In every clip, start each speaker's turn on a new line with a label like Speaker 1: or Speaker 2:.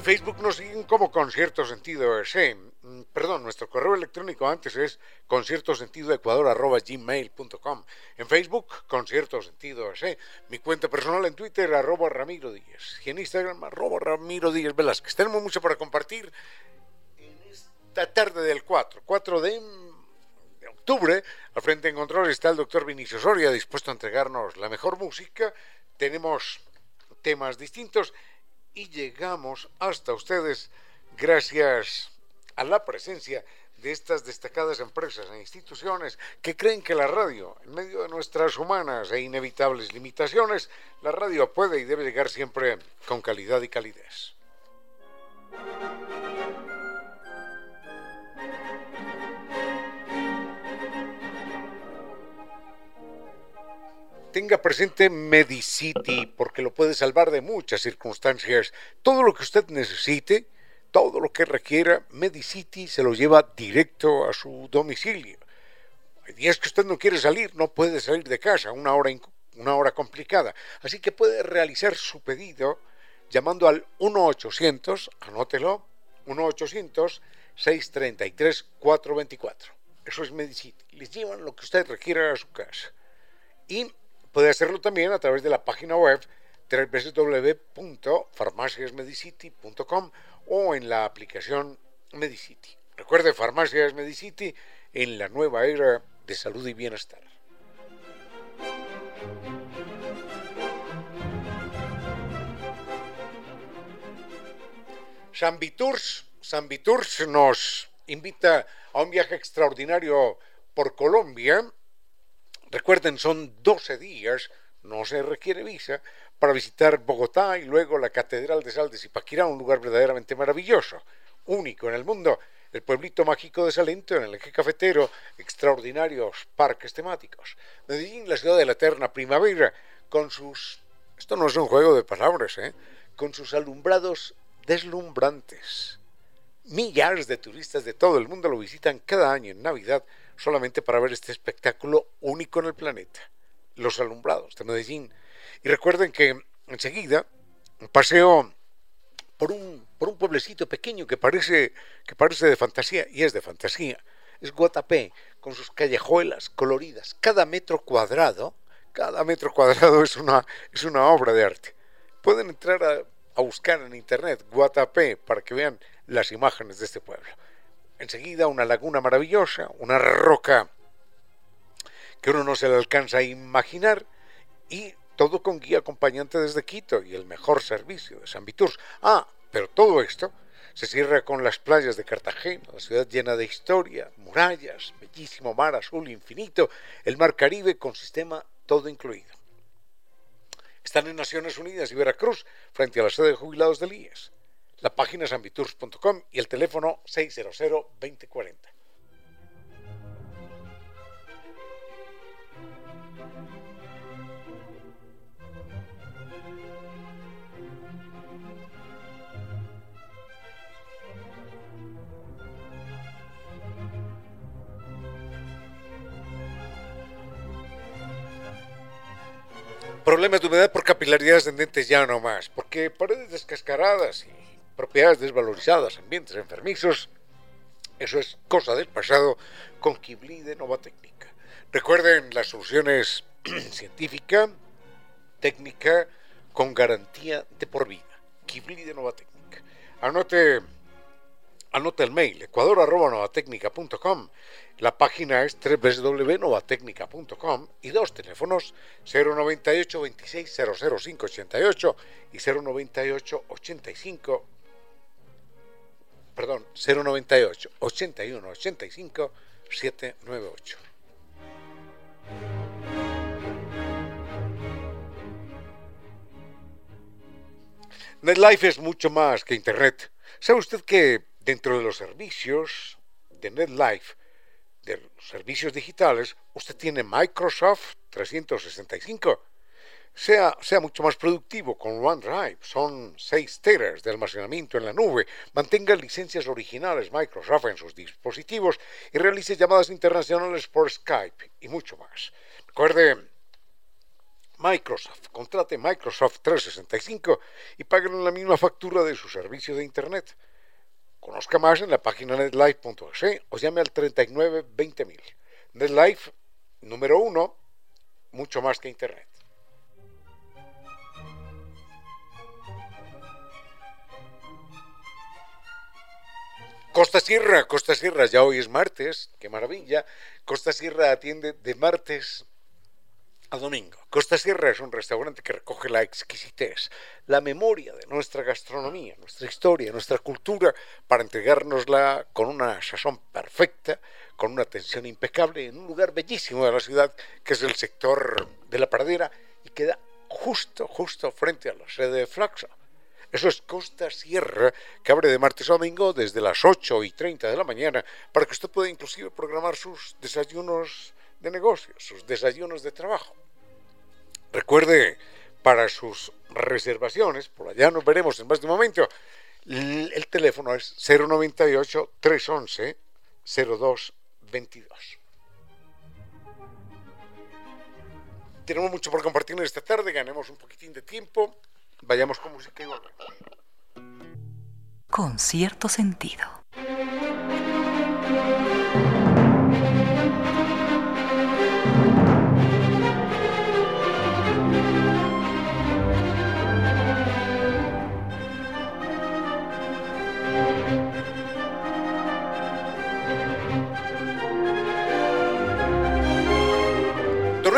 Speaker 1: En Facebook nos siguen como Concierto Sentido ese. Mm, perdón, nuestro correo electrónico antes es conciertosentidoecuador.gmail.com. En Facebook, Concierto Sentido ese. Mi cuenta personal en Twitter, arroba Ramiro Díaz. Y en Instagram, arroba Ramiro Díaz Velázquez. Tenemos mucho para compartir en esta tarde del 4, 4 de octubre. Al frente en control está el doctor Vinicio Soria, dispuesto a entregarnos la mejor música. Tenemos temas distintos y llegamos hasta ustedes gracias a la presencia de estas destacadas empresas e instituciones que creen que la radio, en medio de nuestras humanas e inevitables limitaciones, la radio puede y debe llegar siempre con calidad y calidez. Tenga presente Medicity, porque lo puede salvar de muchas circunstancias. Todo lo que usted necesite, todo lo que requiera, Medicity se lo lleva directo a su domicilio. Hay días que usted no quiere salir, no puede salir de casa, una hora, una hora complicada. Así que puede realizar su pedido llamando al 1-800, anótelo, 1-800-633-424. Eso es Medicity. Les llevan lo que usted requiera a su casa. Y Puede hacerlo también a través de la página web www.farmaciasmedicity.com o en la aplicación Medicity. Recuerde Farmacias Medicity en la nueva era de salud y bienestar. San Viturs, San Viturs nos invita a un viaje extraordinario por Colombia Recuerden, son 12 días, no se requiere visa, para visitar Bogotá y luego la Catedral de Sal de Zipaquirá, un lugar verdaderamente maravilloso, único en el mundo, el pueblito mágico de Salento, en el eje cafetero, extraordinarios parques temáticos. Medellín, la ciudad de la eterna primavera, con sus... Esto no es un juego de palabras, ¿eh? Con sus alumbrados deslumbrantes. Millares de turistas de todo el mundo lo visitan cada año en Navidad solamente para ver este espectáculo único en el planeta, los alumbrados de Medellín. Y recuerden que enseguida paseo por un, por un pueblecito pequeño que parece, que parece de fantasía, y es de fantasía, es Guatapé, con sus callejuelas coloridas. Cada metro cuadrado, cada metro cuadrado es una, es una obra de arte. Pueden entrar a, a buscar en internet Guatapé para que vean las imágenes de este pueblo enseguida una laguna maravillosa, una roca que uno no se le alcanza a imaginar y todo con guía acompañante desde Quito y el mejor servicio de San Viturs. Ah, pero todo esto se cierra con las playas de Cartagena, la ciudad llena de historia, murallas, bellísimo mar azul infinito, el mar Caribe con sistema todo incluido. Están en Naciones Unidas y Veracruz, frente a la sede de jubilados del IES. La página es ambitours.com y el teléfono 600-2040. Problemas de humedad por capilaridad ascendentes ya no más, porque paredes descascaradas y propiedades desvalorizadas, ambientes enfermizos, eso es cosa del pasado con Kibli de Nova Técnica. Recuerden las soluciones científica, técnica, con garantía de por vida. Kibli de Nova Técnica. Anote, anote el mail, ecuador.novatecnica.com la página es www.novatecnica.com y dos teléfonos 098 26 00588 y 098 85 perdón 098 81 85 798. NetLife es mucho más que Internet. ¿Sabe usted que dentro de los servicios de NetLife de los servicios digitales, usted tiene Microsoft 365. Sea, mucho más productivo con OneDrive, son 6 teras de almacenamiento en la nube, mantenga licencias originales Microsoft en sus dispositivos y realice llamadas internacionales por Skype y mucho más. Recuerde, Microsoft, contrate Microsoft 365 y paguen la misma factura de su servicio de Internet. Conozca más en la página netlife.es o llame al 39 20000. NetLife, número uno, mucho más que Internet. Costa Sierra, Costa Sierra, ya hoy es martes, qué maravilla. Costa Sierra atiende de martes a domingo. Costa Sierra es un restaurante que recoge la exquisitez, la memoria de nuestra gastronomía, nuestra historia, nuestra cultura, para entregárnosla con una sazón perfecta, con una atención impecable, en un lugar bellísimo de la ciudad, que es el sector de la Pradera, y queda justo, justo frente a la sede de Flaxo. Eso es Costa Sierra, que abre de martes a domingo desde las 8 y 30 de la mañana, para que usted pueda inclusive programar sus desayunos de negocios, sus desayunos de trabajo. Recuerde, para sus reservaciones, por allá nos veremos en más de un momento, el teléfono es 098-311-0222. Tenemos mucho por compartir esta tarde, ganemos un poquitín de tiempo, vayamos con música y volvemos.
Speaker 2: Con cierto sentido.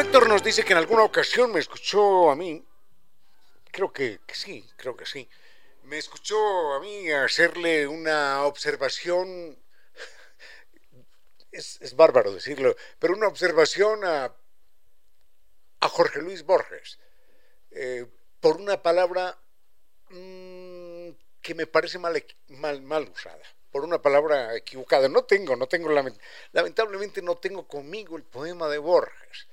Speaker 1: Héctor nos dice que en alguna ocasión me escuchó a mí, creo que, sí, creo que sí, me escuchó a mí hacerle una observación, es, bárbaro decirlo, pero una observación a, a Jorge Luis Borges, eh, por una palabra mm, que me parece mal, mal, mal usada por una palabra equivocada. No tengo, no tengo, lamentablemente no tengo conmigo el poema de Borges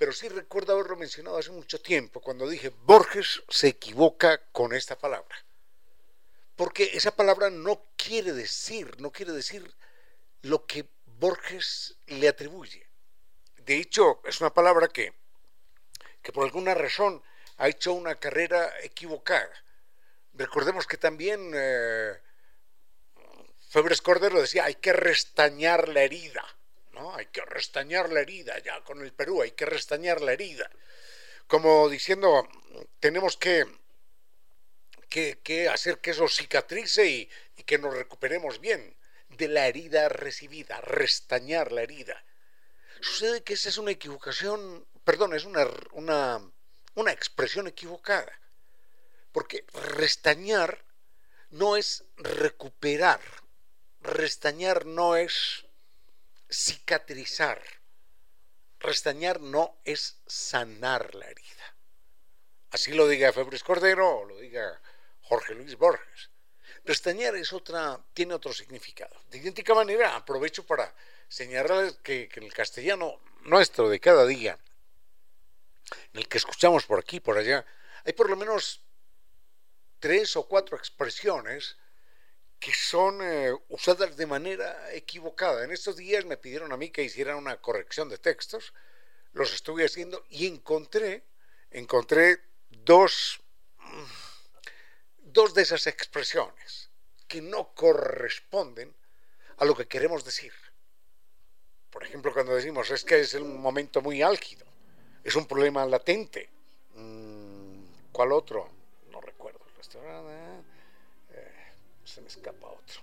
Speaker 1: pero sí recuerdo haberlo mencionado hace mucho tiempo, cuando dije, Borges se equivoca con esta palabra. Porque esa palabra no quiere decir, no quiere decir lo que Borges le atribuye. De hecho, es una palabra que, que por alguna razón ha hecho una carrera equivocada. Recordemos que también eh, Febres Cordero decía, hay que restañar la herida. Hay que restañar la herida ya con el Perú, hay que restañar la herida. Como diciendo, tenemos que, que, hacer que eso cicatrice y, que nos recuperemos bien de la herida recibida, restañar la herida. Sucede que esa es una equivocación, perdón, es una, una, una expresión equivocada. Porque restañar no es recuperar, restañar no es cicatrizar. Restañar no es sanar la herida. Así lo diga Febres Cordero o lo diga Jorge Luis Borges. Restañar es otra, tiene otro significado. De idéntica manera, aprovecho para señalarles que, que en el castellano nuestro de cada día, en el que escuchamos por aquí y por allá, hay por lo menos tres o cuatro expresiones que son eh, usadas de manera equivocada. En estos días me pidieron a mí que hiciera una corrección de textos, los estuve haciendo y encontré, encontré dos, mm, dos de esas expresiones que no corresponden a lo que queremos decir. Por ejemplo, cuando decimos es que es un momento muy álgido, es un problema latente. Mm, ¿Cuál otro? No recuerdo. Eh, se me escapa otro.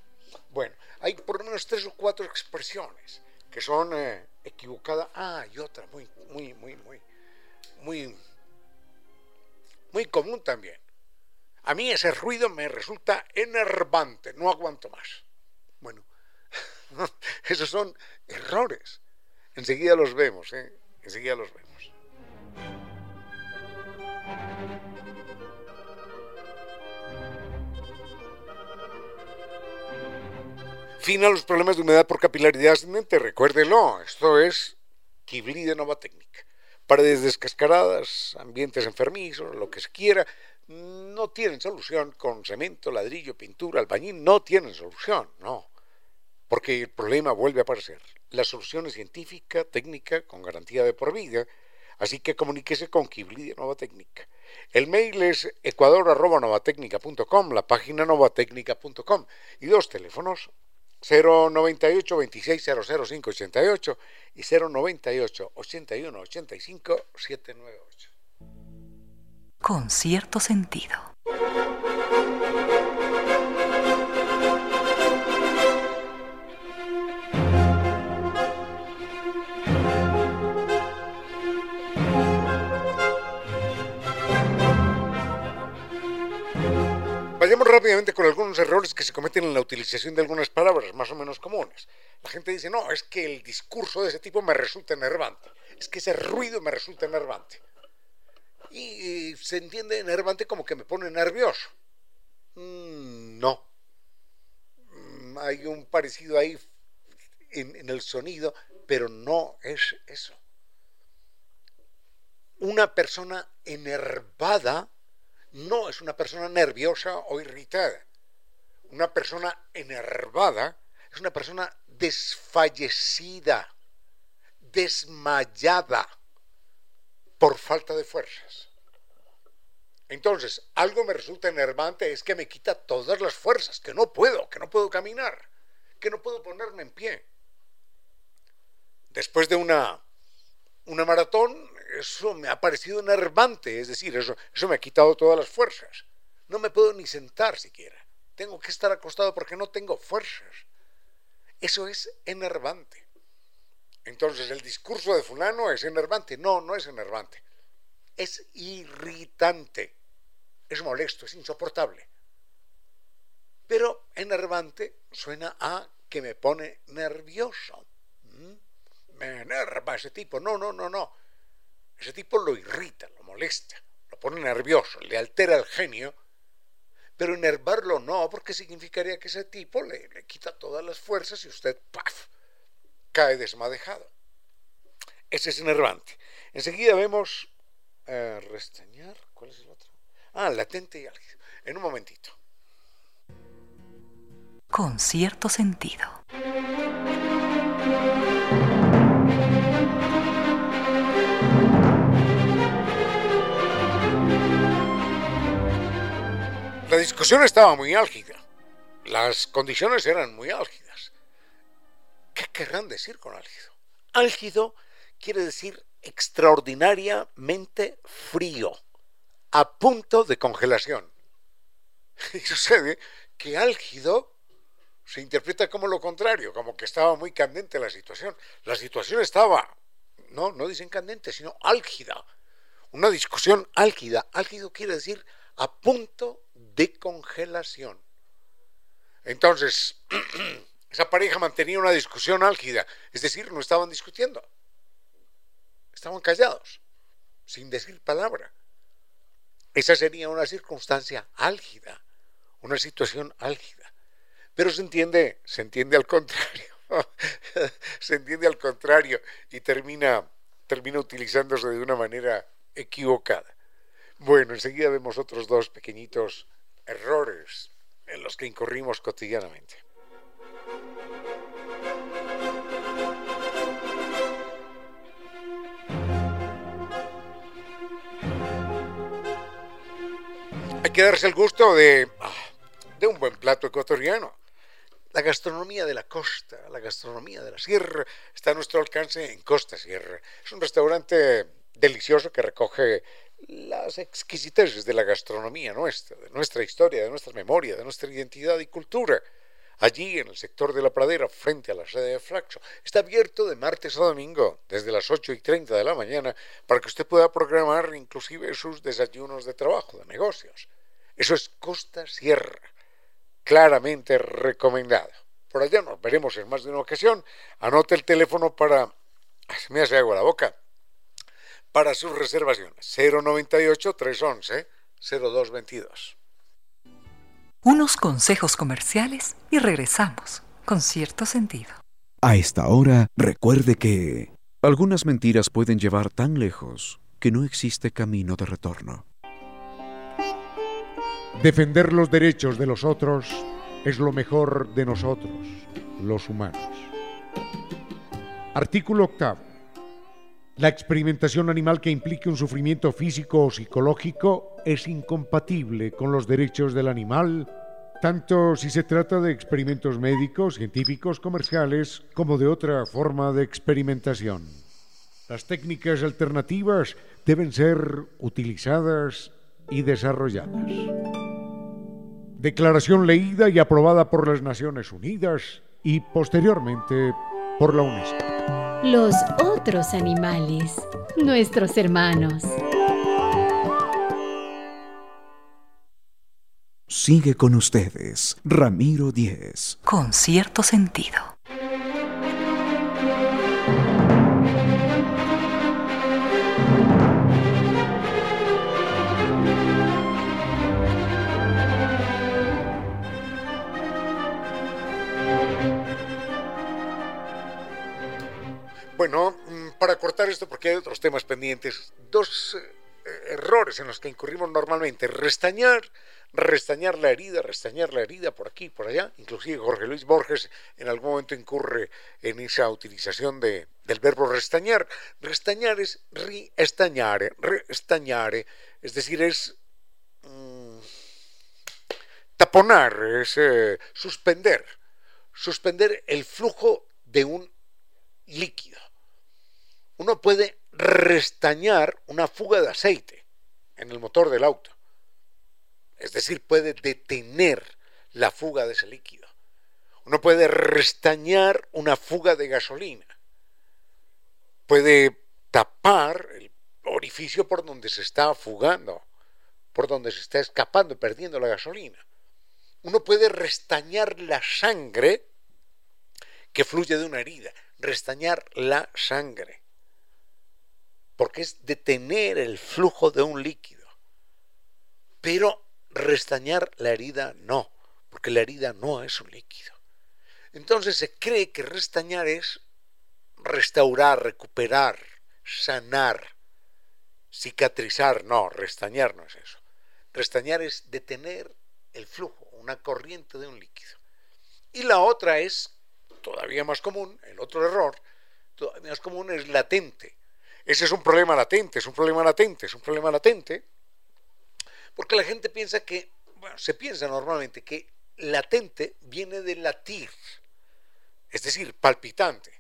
Speaker 1: Bueno, hay por lo menos tres o cuatro expresiones que son eh, equivocadas. Ah, y otra muy, muy, muy, muy, muy, muy común también. A mí ese ruido me resulta enervante, no aguanto más. Bueno, esos son errores. Enseguida los vemos, ¿eh? Enseguida los vemos. Fin los problemas de humedad por capilaridad ascendente, recuérdelo, esto es Kibli de Nova Técnica. Paredes descascaradas, ambientes enfermizos, lo que se quiera, no tienen solución con cemento, ladrillo, pintura, albañil, no tienen solución, no. Porque el problema vuelve a aparecer. La solución es científica, técnica, con garantía de por vida, así que comuníquese con Kibli de Nova Técnica. El mail es ecuador.novatecnica.com, la página novatecnica.com y dos teléfonos 098 26 00588 y 098 81 85 798.
Speaker 2: Con cierto sentido.
Speaker 1: Vayamos rápidamente con algunos errores que se cometen en la utilización de algunas palabras más o menos comunes. La gente dice, no, es que el discurso de ese tipo me resulta enervante, es que ese ruido me resulta enervante. Y se entiende enervante como que me pone nervioso. Mm, no. Mm, hay un parecido ahí en el sonido, pero no es eso. Una persona enervada no es una persona nerviosa o irritada. Una persona enervada es una persona desfallecida, desmayada por falta de fuerzas. Entonces, algo me resulta enervante es que me quita todas las fuerzas, que no puedo, que no puedo caminar, que no puedo ponerme en pie. Después de una, una maratón, eso me ha parecido enervante, es decir, eso, me ha quitado todas las fuerzas. No me puedo ni sentar siquiera. Tengo que estar acostado porque no tengo fuerzas. Eso es enervante. Entonces, el discurso de fulano es enervante. No, no es enervante. Es irritante. Es molesto, es insoportable. Pero enervante suena a que me pone nervioso. ¿Mm? Me enerva ese tipo. No, no, no, no. Ese tipo lo irrita, lo molesta, lo pone nervioso, le altera el genio, pero enervarlo no, porque significaría que ese tipo le, quita todas las fuerzas y usted, ¡paf!, cae desmadejado. Ese es enervante. Enseguida vemos eh, restañar, ¿cuál es el otro? Ah, latente y álgido. En un momentito.
Speaker 2: Con cierto sentido.
Speaker 1: La discusión estaba muy álgida. Las condiciones eran muy álgidas. ¿Qué querrán decir con álgido? Álgido quiere decir extraordinariamente frío, a punto de congelación. Y sucede que álgido se interpreta como lo contrario, como que estaba muy candente la situación. La situación estaba, no, no dicen candente, sino álgida. Una discusión álgida. Álgido quiere decir a punto de congelación. Entonces, esa pareja mantenía una discusión álgida, es decir, no estaban discutiendo, estaban callados, sin decir palabra. esa sería una circunstancia álgida, una situación álgida. Pero se entiende, se entiende al contrario, se entiende al contrario y termina, termina utilizándose de una manera equivocada. Bueno, enseguida vemos otros dos pequeñitos errores en los que incurrimos cotidianamente. Hay que darse el gusto de, de un buen plato ecuatoriano. La gastronomía de la costa, la gastronomía de la sierra, está a nuestro alcance en Costa Sierra. Es un restaurante delicioso que recoge las exquisiteces de la gastronomía nuestra, de nuestra historia, de nuestra memoria, de nuestra identidad y cultura. Allí, en el sector de la pradera, frente a la sede de Flaxo, está abierto de martes a domingo, desde las 8 y 30 de la mañana, para que usted pueda programar inclusive sus desayunos de trabajo, de negocios. Eso es Costa Sierra, claramente recomendado. Por allá nos veremos en más de una ocasión. Anote el teléfono para... Se me hace agua la boca para sus reservaciones. 098-311-0222.
Speaker 2: Unos consejos comerciales y regresamos con cierto sentido.
Speaker 3: A esta hora, recuerde que algunas mentiras pueden llevar tan lejos que no existe camino de retorno.
Speaker 4: Defender los derechos de los otros es lo mejor de nosotros, los humanos. Artículo octavo. La experimentación animal que implique un sufrimiento físico o psicológico es incompatible con los derechos del animal, tanto si se trata de experimentos médicos, científicos, comerciales, como de otra forma de experimentación. Las técnicas alternativas deben ser utilizadas y desarrolladas. Declaración leída y aprobada por las Naciones Unidas y posteriormente por la UNESCO
Speaker 5: los otros animales, nuestros hermanos.
Speaker 3: Sigue con ustedes, Ramiro Díez.
Speaker 2: Con cierto sentido.
Speaker 1: Bueno, mm, para cortar esto, porque hay otros temas pendientes, dos eh, errores en los que incurrimos normalmente. Restañar, restañar la herida, restañar la herida por aquí, por allá. Inclusive Jorge Luis Borges en algún momento incurre en esa utilización de, del verbo restañar. Restañar es riestañare, restañare, es decir, es mm, taponar, es eh, suspender, suspender el flujo de un líquido uno puede restañar una fuga de aceite en el motor del auto. Es decir, puede detener la fuga de ese líquido. Uno puede restañar una fuga de gasolina. Puede tapar el orificio por donde se está fugando, por donde se está escapando, perdiendo la gasolina. Uno puede restañar la sangre que fluye de una herida, restañar la sangre porque es detener el flujo de un líquido. Pero restañar la herida no, porque la herida no es un líquido. Entonces se cree que restañar es restaurar, recuperar, sanar, cicatrizar. No, restañar no es eso. Restañar es detener el flujo, una corriente de un líquido. Y la otra es, todavía más común, el otro error, todavía más común es latente. Ese es un problema latente, es un problema latente, es un problema latente, porque la gente piensa que, bueno, se piensa normalmente que latente viene de latir, es decir, palpitante.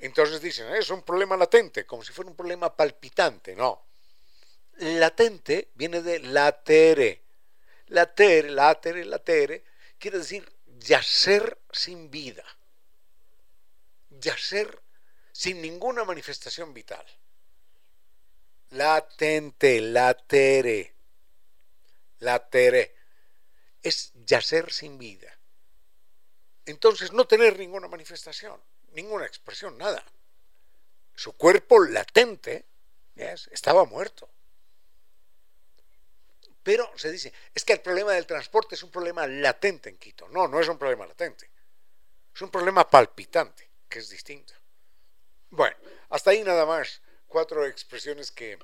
Speaker 1: Entonces dicen, es un problema latente, como si fuera un problema palpitante. No. Latente viene de latere. Latere, latere, latere, quiere decir yacer sin vida. Yacer sin ninguna manifestación vital. Latente, latere, latere, es yacer sin vida. Entonces no tener ninguna manifestación, ninguna expresión, nada. Su cuerpo latente estaba muerto. Pero se dice, es que el problema del transporte es un problema latente en Quito. No, no es un problema latente. Es un problema palpitante, que es distinto. Bueno, hasta ahí nada más. Cuatro expresiones que,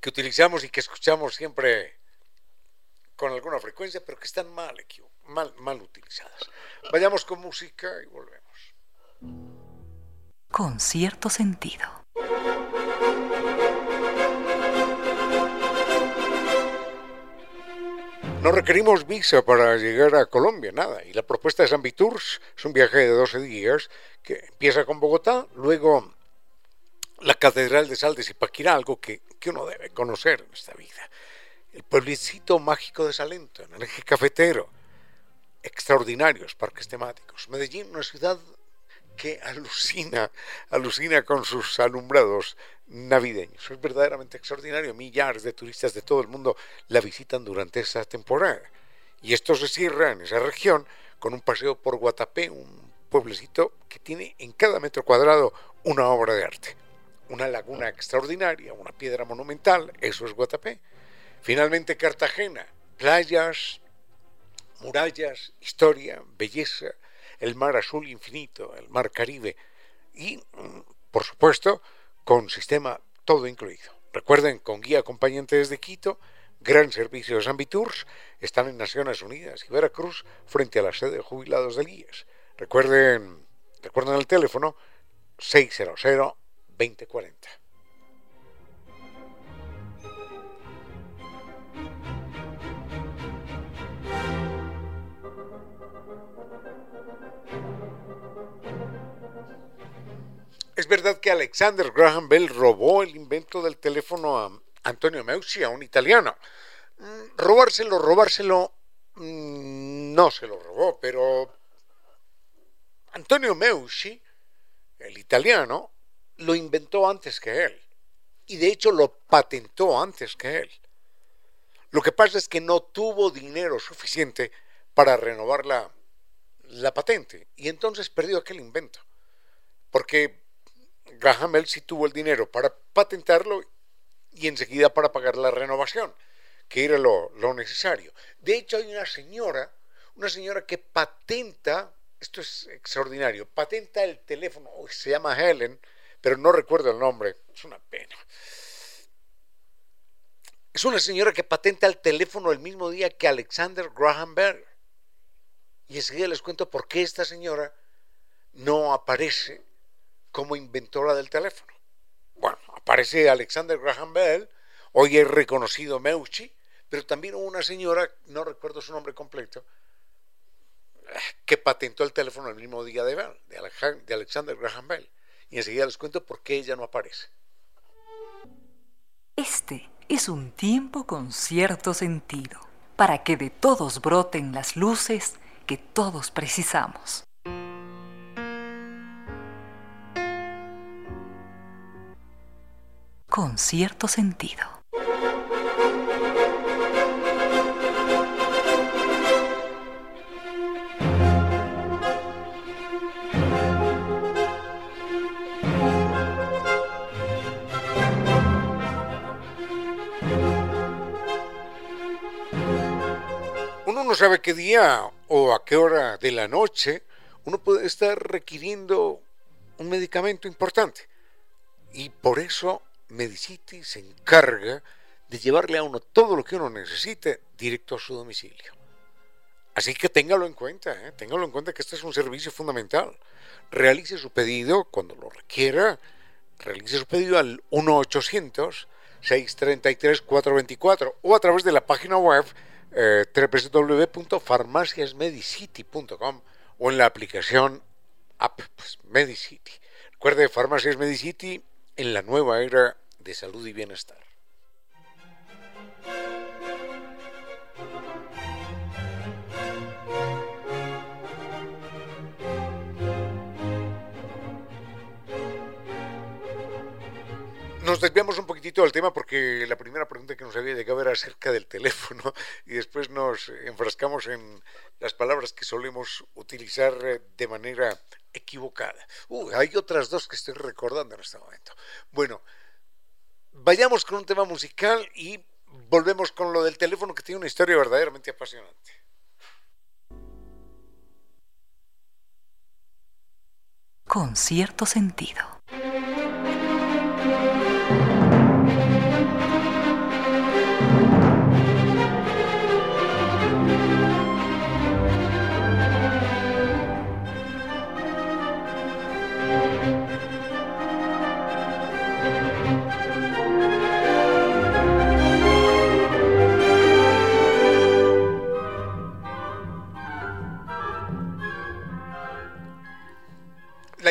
Speaker 1: que utilizamos y que escuchamos siempre con alguna frecuencia, pero que están mal, mal, mal utilizadas. Vayamos con música y volvemos.
Speaker 2: Con cierto sentido.
Speaker 1: No requerimos visa para llegar a Colombia, nada. Y la propuesta de San Viturs es un viaje de 12 días que empieza con Bogotá, luego la Catedral de Sal de Zipaquirá, algo que, que uno debe conocer en esta vida el pueblecito mágico de Salento, en el eje cafetero, extraordinarios parques temáticos. Medellín, una ciudad que alucina, alucina con sus alumbrados navideños. Es verdaderamente extraordinario. Millares de turistas de todo el mundo la visitan durante esa temporada. Y esto se cierra en esa región con un paseo por Guatapé, un pueblecito que tiene en cada metro cuadrado una obra de arte. Una laguna extraordinaria, una piedra monumental, eso es Guatapé Finalmente Cartagena, playas, murallas, historia, belleza, el mar azul infinito, el mar Caribe y, mm, por supuesto, con sistema todo incluido. Recuerden, con guía acompañante desde Quito, gran servicio de Zambitours, están en Naciones Unidas y Veracruz frente a la sede de jubilados de guías. Recuerden, recuerden el teléfono 600 2040. Verdad que Alexander Graham Bell robó el invento del teléfono a Antonio Meucci, a un italiano. Mm, robárselo, robárselo, mm, no se lo robó, pero Antonio Meucci, el italiano, lo inventó antes que él. Y de hecho lo patentó antes que él. Lo que pasa es que no tuvo dinero suficiente para renovar la, la patente y entonces perdió aquel invento. Porque Graham Bell sí tuvo el dinero para patentarlo y enseguida para pagar la renovación, que era lo, necesario. De hecho, hay una señora, una señora que patenta, esto es extraordinario, patenta el teléfono, se llama Helen, pero no recuerdo el nombre, es una pena. Es una señora que patenta el teléfono el mismo día que Alexander Graham Bell. Y enseguida les cuento por qué esta señora no aparece como inventora del teléfono. Bueno, aparece Alexander Graham Bell, hoy es reconocido Meucci, pero también una señora, no recuerdo su nombre completo, que patentó el teléfono el mismo día de, Bell, de Alexander Graham Bell. Y enseguida les cuento por qué ella no aparece.
Speaker 2: Este es un tiempo con cierto sentido, para que de todos broten las luces que todos precisamos. Con cierto sentido.
Speaker 1: Uno no sabe qué día o a qué hora de la noche uno puede estar requiriendo un medicamento importante. Y por eso Medicity se encarga de llevarle a uno todo lo que uno necesite directo a su domicilio. Así que téngalo en cuenta, ¿eh? téngalo en cuenta que este es un servicio fundamental. Realice su pedido cuando lo requiera, realice su pedido al 1-800-633-424 o a través de la página web eh, www.farmaciasmedicity.com o en la aplicación App pues, Medicity. Recuerde, Farmacias Medicity en la nueva era de salud y bienestar. Nos desviamos un poquitito del tema porque la primera pregunta que nos había llegado era acerca del teléfono y después nos enfrascamos en las palabras que solemos utilizar de manera equivocada. Uh, hay otras dos que estoy recordando en este momento. Bueno, vayamos con un tema musical y volvemos con lo del teléfono que tiene una historia verdaderamente apasionante.
Speaker 2: Con cierto sentido.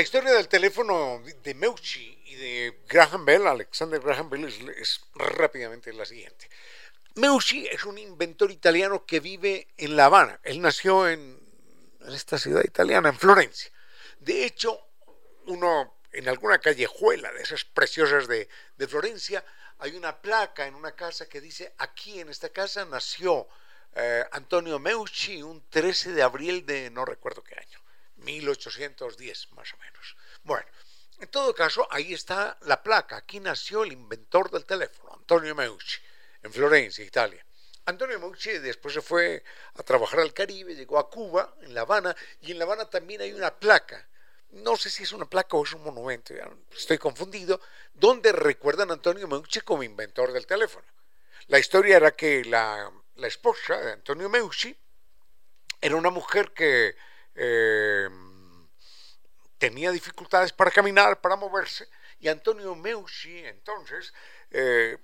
Speaker 1: La historia del teléfono de Meucci y de Graham Bell, Alexander Graham Bell, es, rápidamente la siguiente. Meucci es un inventor italiano que vive en La Habana. Él nació en, esta ciudad italiana, en Florencia. De hecho, uno en alguna callejuela de esas preciosas de, Florencia, hay una placa en una casa que dice, aquí en esta casa nació eh, Antonio Meucci un 13 de abril de no recuerdo qué año. 1810 más o menos. Bueno, en todo caso, ahí está la placa. Aquí nació el inventor del teléfono, Antonio Meucci, en Florencia, Italia. Antonio Meucci después se fue a trabajar al Caribe, llegó a Cuba, en La Habana, y en La Habana también hay una placa. No sé si es una placa o es un monumento, estoy confundido, donde recuerdan Antonio Meucci como inventor del teléfono. La historia era que la, la esposa de Antonio Meucci era una mujer que eh, tenía dificultades para caminar, para moverse, y Antonio Meucci entonces eh,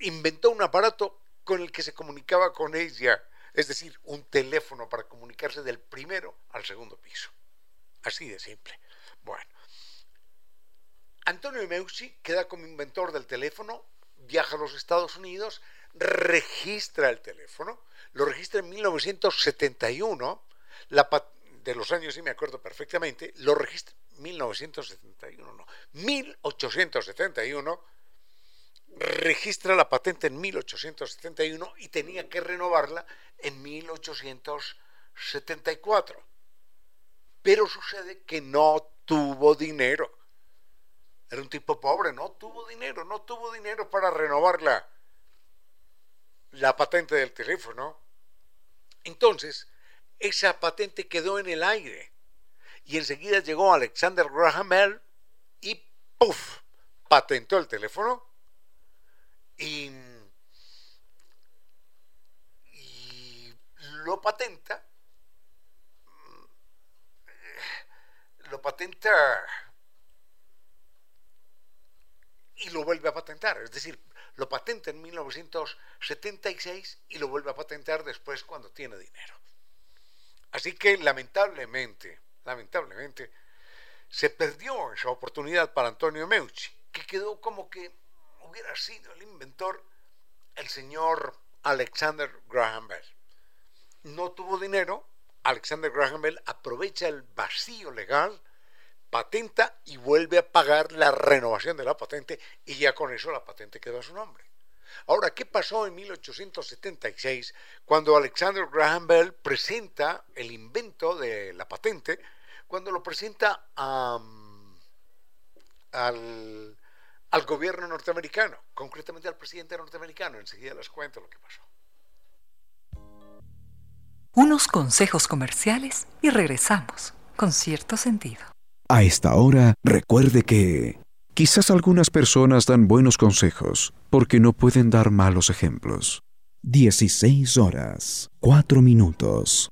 Speaker 1: inventó un aparato con el que se comunicaba con ella, es decir, un teléfono para comunicarse del primero al segundo piso. Así de simple. Bueno, Antonio Meucci queda como inventor del teléfono, viaja a los Estados Unidos, registra el teléfono, lo registra en 1971, la, de los años, sí me acuerdo perfectamente, lo registra 1971, no, 1871, registra la patente en 1871 y tenía que renovarla en 1874. Pero sucede que no tuvo dinero. Era un tipo pobre, no tuvo dinero, no tuvo dinero para renovar la, la patente del teléfono. Entonces, esa patente quedó en el aire. Y enseguida llegó Alexander Graham Bell y ¡puf! patentó el teléfono y, lo patenta lo patenta y lo vuelve a patentar. Es decir, lo patenta en 1976 y lo vuelve a patentar después cuando tiene dinero. Así que lamentablemente, lamentablemente, se perdió esa oportunidad para Antonio Meucci, que quedó como que hubiera sido el inventor el señor Alexander Graham Bell. No tuvo dinero, Alexander Graham Bell aprovecha el vacío legal, patenta y vuelve a pagar la renovación de la patente y ya con eso la patente quedó a su nombre. Ahora, ¿qué pasó en 1876 cuando Alexander Graham Bell presenta el invento de la patente, cuando lo presenta al, al gobierno norteamericano, concretamente al presidente norteamericano? Enseguida les cuento lo que pasó.
Speaker 2: Unos consejos comerciales y regresamos con cierto sentido.
Speaker 3: A esta hora, recuerde que Quizás algunas personas dan buenos consejos porque no pueden dar malos ejemplos. 16 horas, 4 minutos.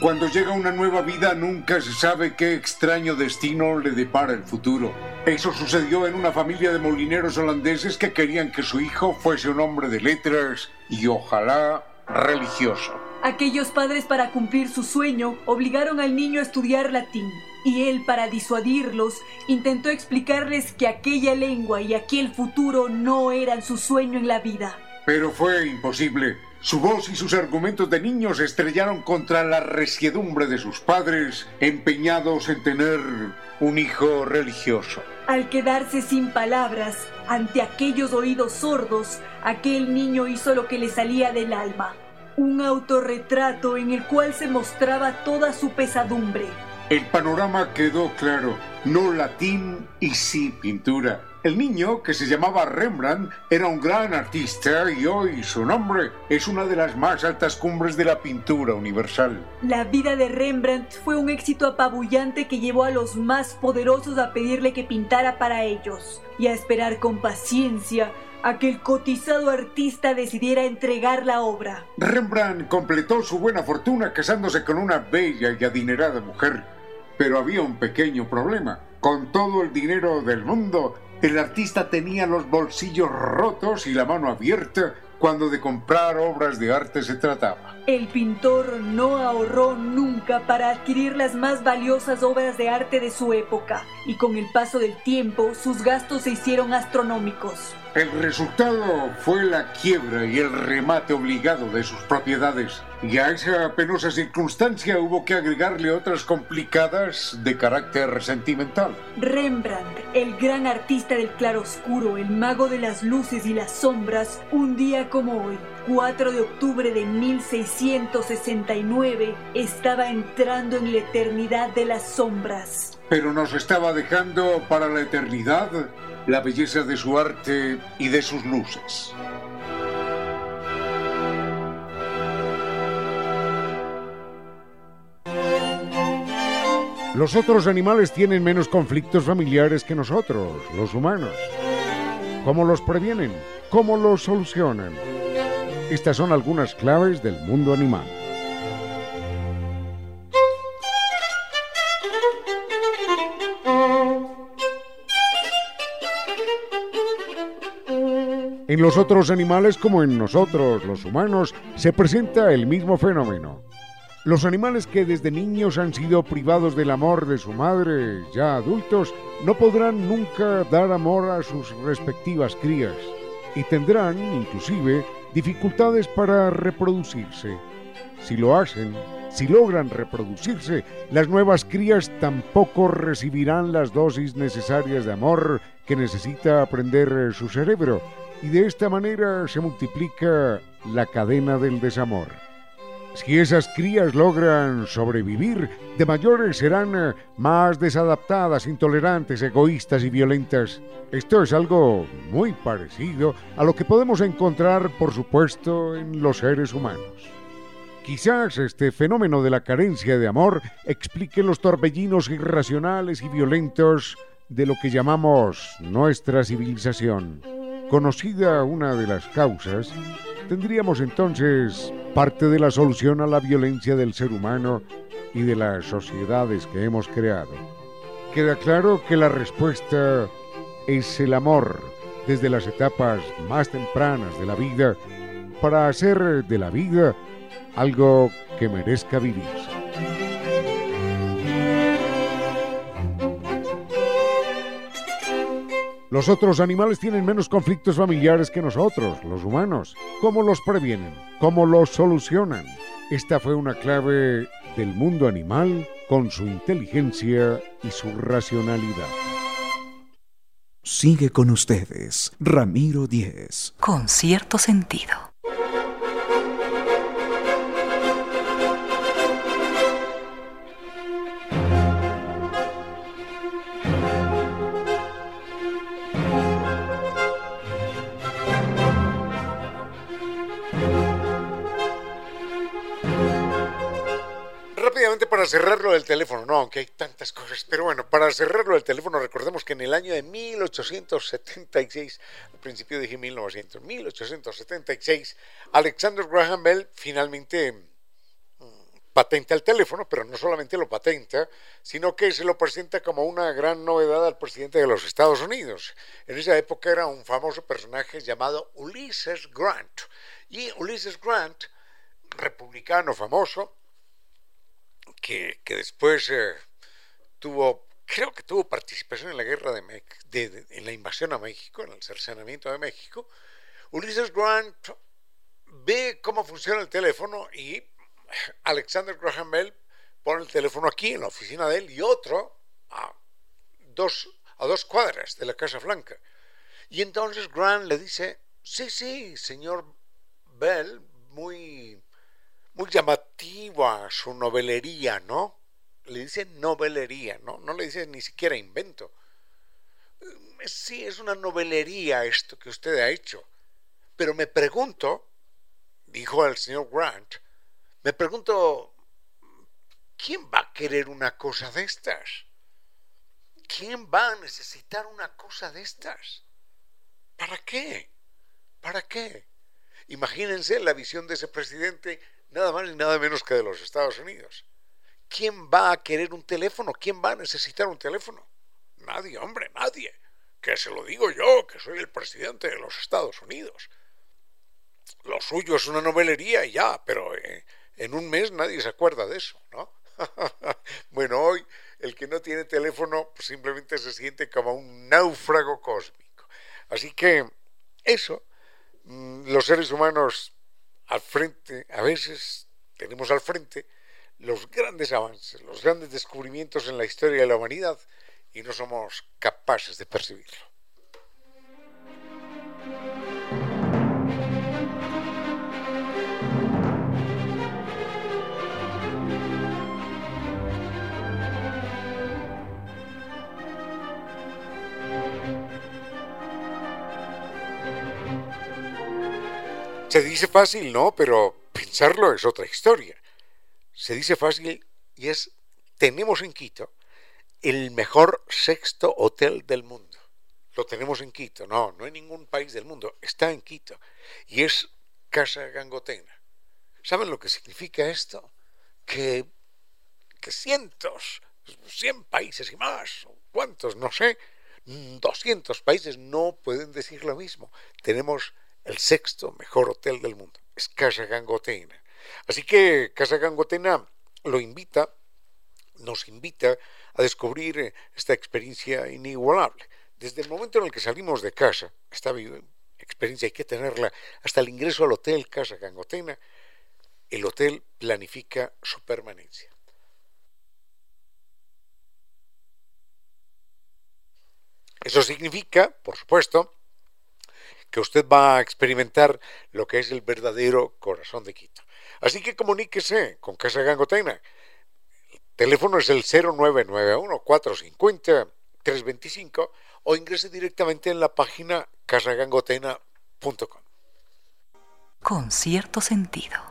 Speaker 4: Cuando llega una nueva vida nunca se sabe qué extraño destino le depara el futuro. Eso sucedió en una familia de molineros holandeses que querían que su hijo fuese un hombre de letras y ojalá religioso.
Speaker 6: Aquellos padres para cumplir su sueño obligaron al niño a estudiar latín y él para disuadirlos intentó explicarles que aquella lengua y aquel futuro no eran su sueño en la vida.
Speaker 4: Pero fue imposible. Su voz y sus argumentos de niño se estrellaron contra la resiedumbre de sus padres, empeñados en tener un hijo religioso.
Speaker 6: Al quedarse sin palabras ante aquellos oídos sordos, aquel niño hizo lo que le salía del alma un autorretrato en el cual se mostraba toda su pesadumbre.
Speaker 4: El panorama quedó claro, no latín y sí pintura.
Speaker 1: El niño, que se llamaba Rembrandt, era un gran artista y hoy su nombre es una de las más altas cumbres de la pintura universal.
Speaker 6: La vida de Rembrandt fue un éxito apabullante que llevó a los más poderosos a pedirle que pintara para ellos y a esperar con paciencia a que el cotizado artista decidiera entregar la obra.
Speaker 1: Rembrandt completó su buena fortuna casándose con una bella y adinerada mujer. Pero había un pequeño problema. Con todo el dinero del mundo, el artista tenía los bolsillos rotos y la mano abierta cuando de comprar obras de arte se trataba.
Speaker 6: El pintor no ahorró nunca para adquirir las más valiosas obras de arte de su época, y con el paso del tiempo sus gastos se hicieron astronómicos.
Speaker 1: El resultado fue la quiebra y el remate obligado de sus propiedades. Y a esa penosa circunstancia hubo que agregarle otras complicadas de carácter sentimental.
Speaker 6: Rembrandt, el gran artista del claroscuro, el mago de las luces y las sombras, un día como hoy, 4 de octubre de 1669, estaba entrando en la eternidad de las sombras.
Speaker 1: Pero nos estaba dejando para la eternidad la belleza de su arte y de sus luces. Los otros animales tienen menos conflictos familiares que nosotros, los humanos. ¿Cómo los previenen? ¿Cómo los solucionan? Estas son algunas claves del mundo animal. En los otros animales como en nosotros, los humanos, se presenta el mismo fenómeno. Los animales que desde niños han sido privados del amor de su madre, ya adultos, no podrán nunca dar amor a sus respectivas crías y tendrán, inclusive, dificultades para reproducirse. Si lo hacen, si logran reproducirse, las nuevas crías tampoco recibirán las dosis necesarias de amor que necesita aprender su cerebro y de esta manera se multiplica la cadena del desamor. Si esas crías logran sobrevivir, de mayores serán eh, más desadaptadas, intolerantes, egoístas y violentas. Esto es algo muy parecido a lo que podemos encontrar, por supuesto, en los seres humanos. Quizás este fenómeno de la carencia de amor explique los torbellinos irracionales y violentos de lo que llamamos nuestra civilización. Conocida una de las causas, tendríamos entonces parte de la solución a la violencia del ser humano y de las sociedades que hemos creado. Queda claro que la respuesta es el amor desde las etapas más tempranas de la vida para hacer de la vida algo que merezca vivirse. Los otros animales tienen menos conflictos familiares que nosotros, los humanos. ¿Cómo los previenen? ¿Cómo los solucionan? Esta fue una clave del mundo animal con su inteligencia y su racionalidad.
Speaker 3: Sigue con ustedes, Ramiro Díez.
Speaker 2: Con cierto sentido.
Speaker 7: Para cerrarlo del teléfono, no, aunque hay tantas cosas, pero bueno, para cerrarlo del teléfono, recordemos que en el año de 1876, al principio dije 1900, 1876, Alexander Graham Bell finalmente mm, patenta el teléfono, pero no solamente lo patenta, sino que se lo presenta como una gran novedad al presidente de los Estados Unidos. En esa época era un famoso personaje llamado Ulysses Grant. Y Ulysses Grant, republicano famoso, que, después eh, tuvo, creo que tuvo participación en la guerra de, en la invasión a México, en el cercenamiento de México, Ulises Grant ve cómo funciona el teléfono y Alexander Graham Bell pone el teléfono aquí en la oficina de él y otro a dos, a dos cuadras de la Casa Blanca. Y entonces Grant le dice, sí, sí, señor Bell, muy muy llamativa su novelería, ¿no? Le dice novelería, ¿no? No le dice ni siquiera invento.
Speaker 1: sí, es una novelería esto que usted ha hecho. Pero me pregunto, dijo el señor Grant, me pregunto, ¿quién va a querer una cosa de estas? ¿Quién va a necesitar una cosa de estas? ¿Para qué? ¿Para qué? Imagínense la visión de ese presidente nada más y nada menos que de los Estados Unidos. ¿Quién va a querer un teléfono? ¿Quién va a necesitar un teléfono? Nadie, hombre, nadie. Que se lo digo yo, que soy el presidente de los Estados Unidos. Lo suyo es una novelería y ya, pero eh, en un mes nadie se acuerda de eso, ¿no? bueno, hoy el que no tiene teléfono pues simplemente se siente como un náufrago cósmico. Así que eso, los seres humanos al frente, a veces tenemos al frente los grandes avances, los grandes descubrimientos en la historia de la humanidad y no somos capaces de percibirlo. Se dice fácil, ¿no? Pero pensarlo es otra historia. Se dice fácil y es, tenemos en Quito el mejor sexto hotel del mundo. Lo tenemos en Quito, no, no en ningún país del mundo, está en Quito. Y es Casa Gangotena. ¿Saben lo que significa esto? Que, que cientos, cien países y más, ¿cuántos? No sé, 200 países no pueden decir lo mismo. Tenemos el sexto mejor hotel del mundo. Es Casa Gangotena. Así que Casa Gangotena lo invita, nos invita a descubrir eh, esta experiencia inigualable. Desde el momento en el que salimos de casa, esta experiencia hay que tenerla hasta el ingreso al hotel Casa Gangotena, el hotel planifica su permanencia. Eso significa, por supuesto, que usted va a experimentar lo que es el verdadero corazón de Quito. Así que comuníquese con Casa Gangotena. El teléfono es el 0991-450-325 o ingrese directamente en la página casagangotena.com.
Speaker 2: Con cierto sentido.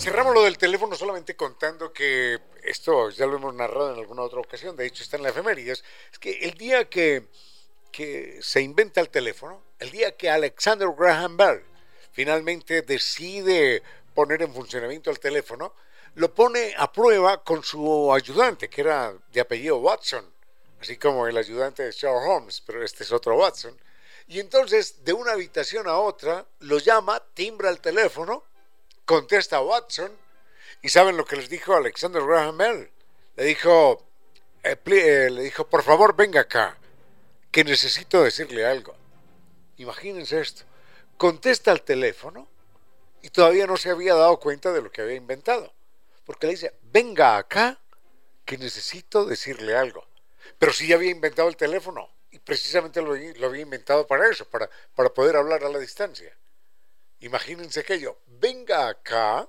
Speaker 1: Cerramos lo del teléfono solamente contando que esto ya lo hemos narrado en alguna otra ocasión, de hecho está en la efemérides, es que el día que, que se inventa el teléfono, el día que Alexander Graham Bell finalmente decide poner en funcionamiento el teléfono, lo pone a prueba con su ayudante, que era de apellido Watson, así como el ayudante de Sherlock Holmes, pero este es otro Watson. Y entonces, de una habitación a otra, lo llama, timbra el teléfono, contesta Watson, y saben lo que les dijo Alexander Graham Bell. Le dijo, eh, eh, le dijo, por favor venga acá, que necesito decirle algo. Imagínense esto. Contesta al teléfono y todavía no se había dado cuenta de lo que había inventado. Porque le dice, venga acá, que necesito decirle algo. Pero si ya había inventado el teléfono y precisamente lo, lo había inventado para eso, para, para poder hablar a la distancia. Imagínense aquello, venga acá,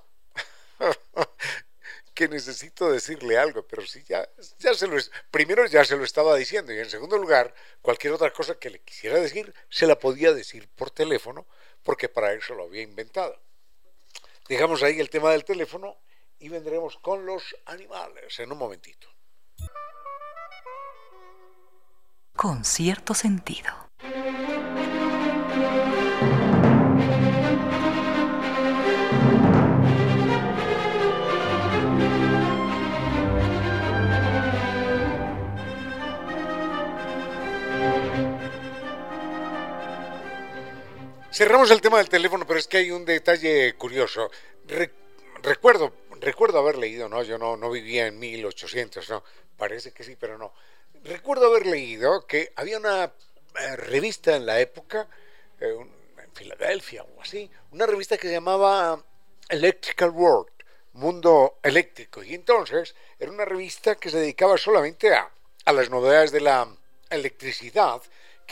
Speaker 1: que necesito decirle algo, pero sí, ya, ya se lo, primero ya se lo estaba diciendo y en segundo lugar, cualquier otra cosa que le quisiera decir, se la podía decir por teléfono, porque para eso lo había inventado. Dejamos ahí el tema del teléfono y vendremos con los animales en un momentito.
Speaker 2: Con cierto sentido.
Speaker 1: Cerramos el tema del teléfono, pero es que hay un detalle curioso. recuerdo, recuerdo haber leído, ¿no? Yo no, no vivía en 1800, ¿no? Parece que sí, pero no. Recuerdo haber leído que había una eh, revista en la época, eh, en Filadelfia o así, una revista que se llamaba Electrical World, Mundo Eléctrico. Y entonces era una revista que se dedicaba solamente a, a las novedades de la electricidad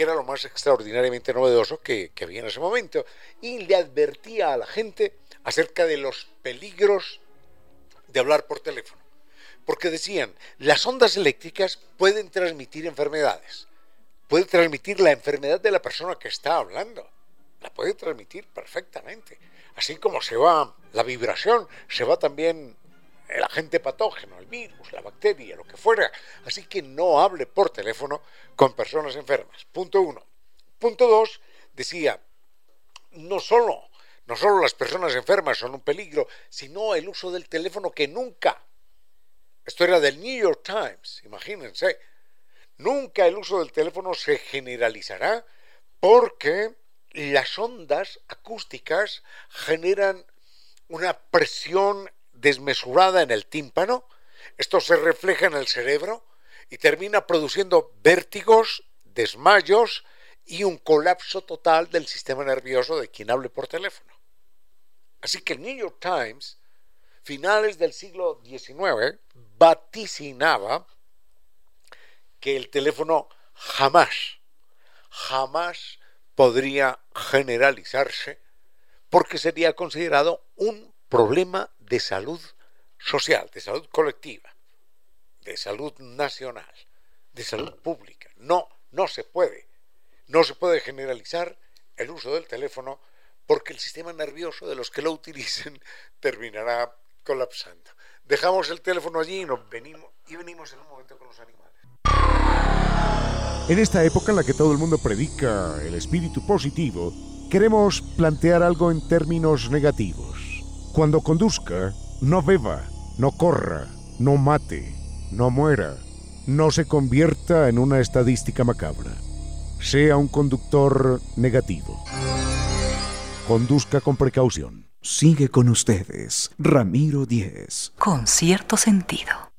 Speaker 1: que era lo más extraordinariamente novedoso que, había en ese momento, y le advertía a la gente acerca de los peligros de hablar por teléfono. Porque decían, las ondas eléctricas pueden transmitir enfermedades. Puede transmitir la enfermedad de la persona que está hablando. La puede transmitir perfectamente. Así como se va la vibración, se va también el agente patógeno, el virus, la bacteria, lo que fuera. Así que no hable por teléfono con personas enfermas. Punto uno. Punto dos, decía, no solo, no solo las personas enfermas son un peligro, sino el uso del teléfono que nunca, esto era del New York Times, imagínense, nunca el uso del teléfono se generalizará porque las ondas acústicas generan una presión desmesurada en el tímpano, esto se refleja en el cerebro y termina produciendo vértigos, desmayos y un colapso total del sistema nervioso de quien hable por teléfono. Así que el New York Times, finales del siglo XIX, vaticinaba que el teléfono jamás, jamás podría generalizarse porque sería considerado un problema de salud social, de salud colectiva, de salud nacional, de salud pública. No, no se puede. No se puede generalizar el uso del teléfono porque el sistema nervioso de los que lo utilicen terminará colapsando. Dejamos el teléfono allí y, nos venimos, y venimos en un momento con los animales.
Speaker 4: En esta época en la que todo el mundo predica el espíritu positivo, queremos plantear algo en términos negativos. Cuando conduzca, no beba, no corra, no mate, no muera, no se convierta en una estadística macabra. Sea un conductor negativo. Conduzca con precaución.
Speaker 3: Sigue con ustedes, Ramiro Díez.
Speaker 2: Con cierto sentido.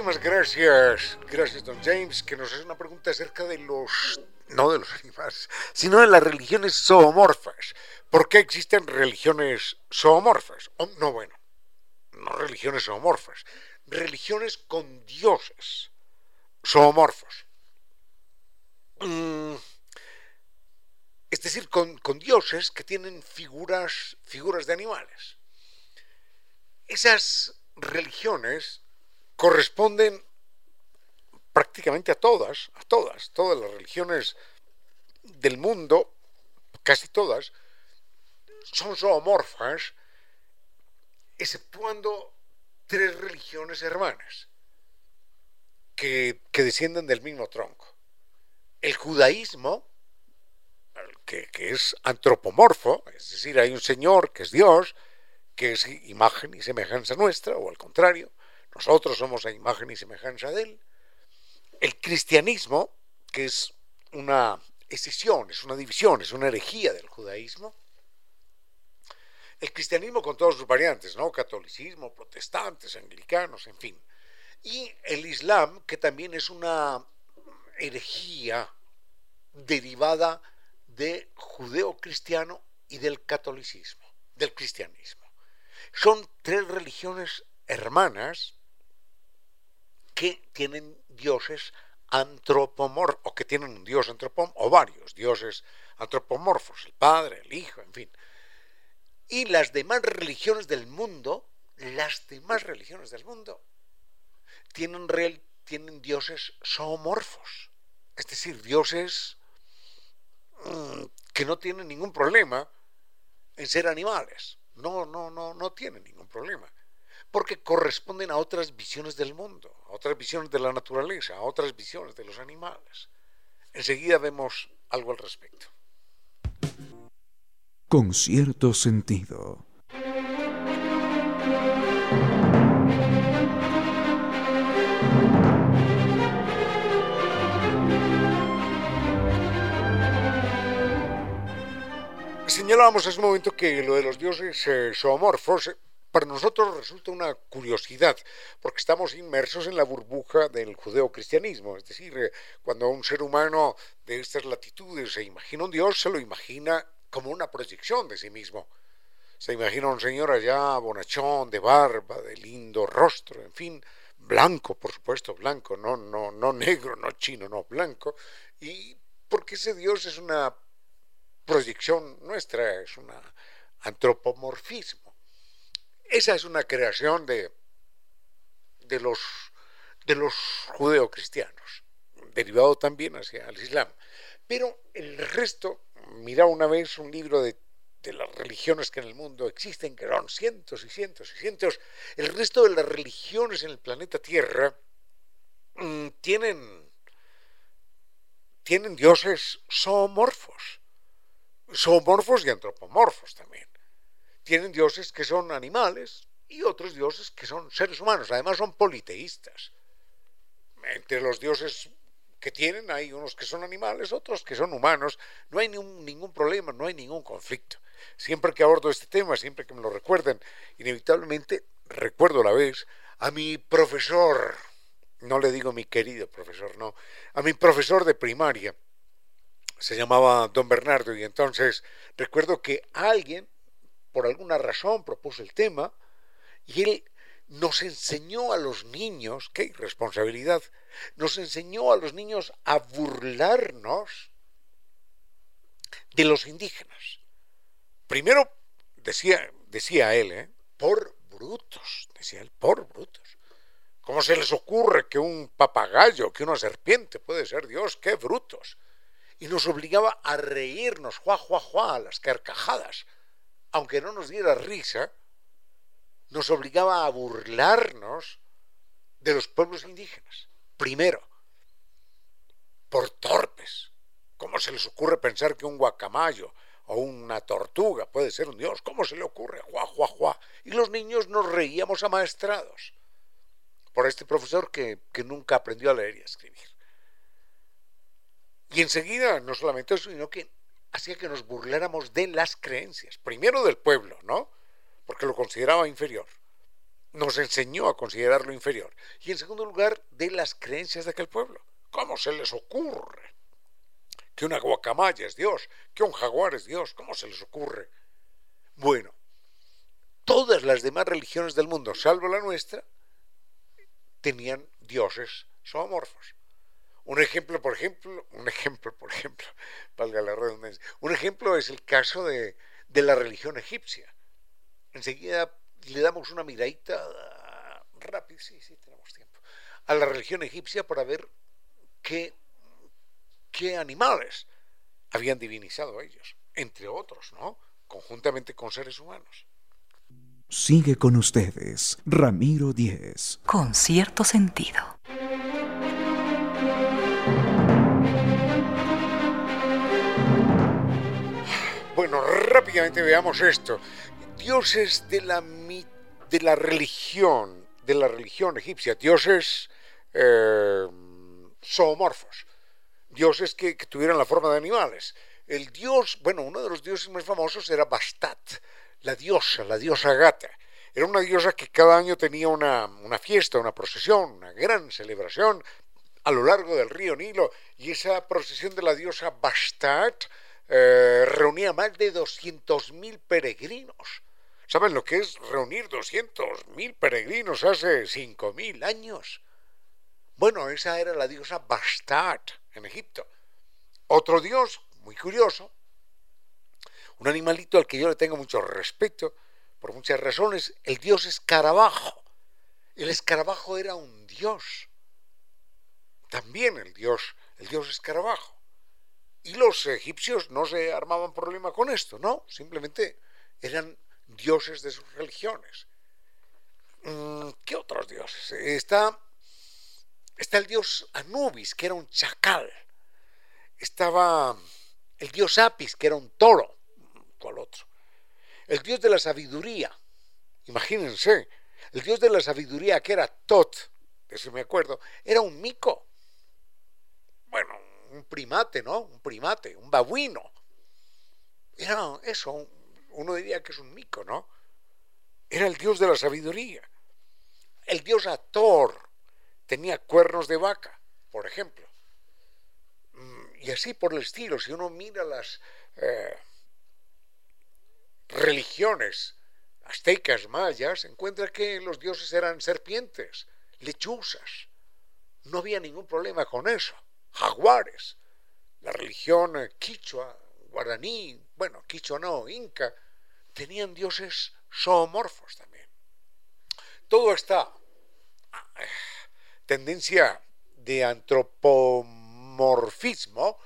Speaker 1: Muchísimas gracias. Gracias, don James, que nos hace una pregunta acerca de los, no de los animales, sino de las religiones zoomorfas. ¿Por qué existen religiones zoomorfas? Oh, no, bueno, no religiones zoomorfas, religiones con dioses zoomorfos. Mm, es decir, con, con, dioses que tienen figuras, figuras de animales. Esas religiones corresponden prácticamente a todas, a todas, todas las religiones del mundo, casi todas, son zoomorfas, exceptuando tres religiones hermanas que, que descienden del mismo tronco. El judaísmo, que, que es antropomorfo, es decir, hay un Señor que es Dios, que es imagen y semejanza nuestra, o al contrario, nosotros somos a imagen y semejanza de Él. El cristianismo, que es una escisión, es una división, es una herejía del judaísmo. El cristianismo con todas sus variantes, ¿no? Catolicismo, protestantes, anglicanos, en fin. Y el islam, que también es una herejía derivada de judeo-cristiano y del catolicismo, del cristianismo. Son tres religiones hermanas que tienen dioses antropomorfos, o que tienen un dios antropomorfo, o varios dioses antropomorfos, el Padre, el Hijo, en fin. Y las demás religiones del mundo, las demás religiones del mundo, tienen, tienen dioses zoomorfos, es decir, dioses mm, que no tienen ningún problema en ser animales. No, no, no, no tienen ningún problema porque corresponden a otras visiones del mundo, a otras visiones de la naturaleza, a otras visiones de los animales. Enseguida vemos algo al respecto.
Speaker 3: Con cierto sentido.
Speaker 1: Señalábamos hace un momento que lo de los dioses eh, zoomorfos eh, para nosotros resulta una curiosidad, porque estamos inmersos en la burbuja del judeocristianismo, es decir, eh, cuando un ser humano de estas latitudes se imagina un Dios, se lo imagina como una proyección de sí mismo. Se imagina un señor allá bonachón, de barba, de lindo rostro, en fin, blanco, por supuesto, blanco, no, no, no negro, no chino, no blanco, y porque ese Dios es una proyección nuestra, es un antropomorfismo. Esa es una creación de, de los, de los judeocristianos, derivado también hacia el Islam. Pero el resto, mira una vez un libro de, de las religiones que en el mundo existen, que son cientos y cientos y cientos, el resto de las religiones en el planeta Tierra mmm, tienen, tienen dioses zoomorfos zoomorfos y antropomorfos también. Tienen dioses que son animales y otros dioses que son seres humanos. Además son politeístas. Entre los dioses que tienen hay unos que son animales, otros que son humanos. No hay ningún, problema, no hay ningún conflicto. Siempre que abordo este tema, siempre que me lo recuerden, inevitablemente recuerdo a la vez a mi profesor, no le digo mi querido profesor, no, a mi profesor de primaria, se llamaba Don Bernardo y entonces recuerdo que alguien, por alguna razón, propuso el tema y él nos enseñó a los niños, qué irresponsabilidad, nos enseñó a los niños a burlarnos de los indígenas. Primero, decía, decía él, ¿eh? por brutos, decía él, por brutos. ¿Cómo se les ocurre que un papagayo, que una serpiente puede ser Dios? ¡Qué brutos! y nos obligaba a reírnos, juá, juá, juá, a las carcajadas. Aunque no nos diera risa, nos obligaba a burlarnos de los pueblos indígenas. Primero, por torpes. ¿Cómo se les ocurre pensar que un guacamayo o una tortuga puede ser un dios? ¿Cómo se le ocurre? Juá, juá, juá. Y los niños nos reíamos amaestrados por este profesor que, que nunca aprendió a leer y a escribir. Y enseguida, no solamente eso, sino que hacía que nos burláramos de las creencias. Primero del pueblo, ¿no? Porque lo consideraba inferior. Nos enseñó a considerarlo inferior. Y en segundo lugar, de las creencias de aquel pueblo. ¿Cómo se les ocurre? Que una guacamaya es Dios, que un jaguar es Dios. ¿Cómo se les ocurre? Bueno, todas las demás religiones del mundo, salvo la nuestra, tenían dioses zoomorfos. Un ejemplo, por ejemplo, un ejemplo, por ejemplo, valga la redundancia, un ejemplo es el caso de, de la religión egipcia. Enseguida le damos una miradita rápida, sí, sí, tenemos tiempo, a la religión egipcia para ver qué, qué animales habían divinizado a ellos, entre otros, ¿no? Conjuntamente con seres humanos.
Speaker 3: Sigue con ustedes, Ramiro Díez.
Speaker 2: Con cierto sentido.
Speaker 1: Rápidamente veamos esto. Dioses de la, de la religión, de la religión egipcia, dioses eh, zoomorfos, dioses que, que, tuvieran la forma de animales. El dios, bueno, uno de los dioses más famosos era Bastat, la diosa, la diosa gata. Era una diosa que cada año tenía una, una fiesta, una procesión, una gran celebración a lo largo del río Nilo, y esa procesión de la diosa Bastat eh, reunía más de 200.000 peregrinos. ¿Saben lo que es reunir 200.000 peregrinos hace 5.000 años? Bueno, esa era la diosa Bastat en Egipto. Otro dios, muy curioso, un animalito al que yo le tengo mucho respeto, por muchas razones, el dios escarabajo. El escarabajo era un dios. También el dios, el dios escarabajo. Y los egipcios no se armaban problema con esto, no, simplemente eran dioses de sus religiones. Mm, ¿Qué otros dioses? Está, está el dios Anubis, que era un chacal. Estaba el dios Apis, que era un toro. ¿Cuál otro? El dios de la sabiduría. Imagínense, el dios de la sabiduría, que era Tot, eso me acuerdo, era un mico. Bueno, un primate, ¿no? Un primate, un babuino. era eso, uno diría que es un mico, ¿no? Era el dios de la sabiduría. El dios Ator tenía cuernos de vaca, por ejemplo. Mm, y así por el estilo, si uno mira las eh, religiones aztecas, mayas, encuentra que los dioses eran serpientes, lechuzas. No había ningún problema con eso. Jaguares. La religión eh, quichua, guaraní, bueno, quichua no, inca, tenían dioses zoomorfos también. Todo esta eh, tendencia de antropomorfismo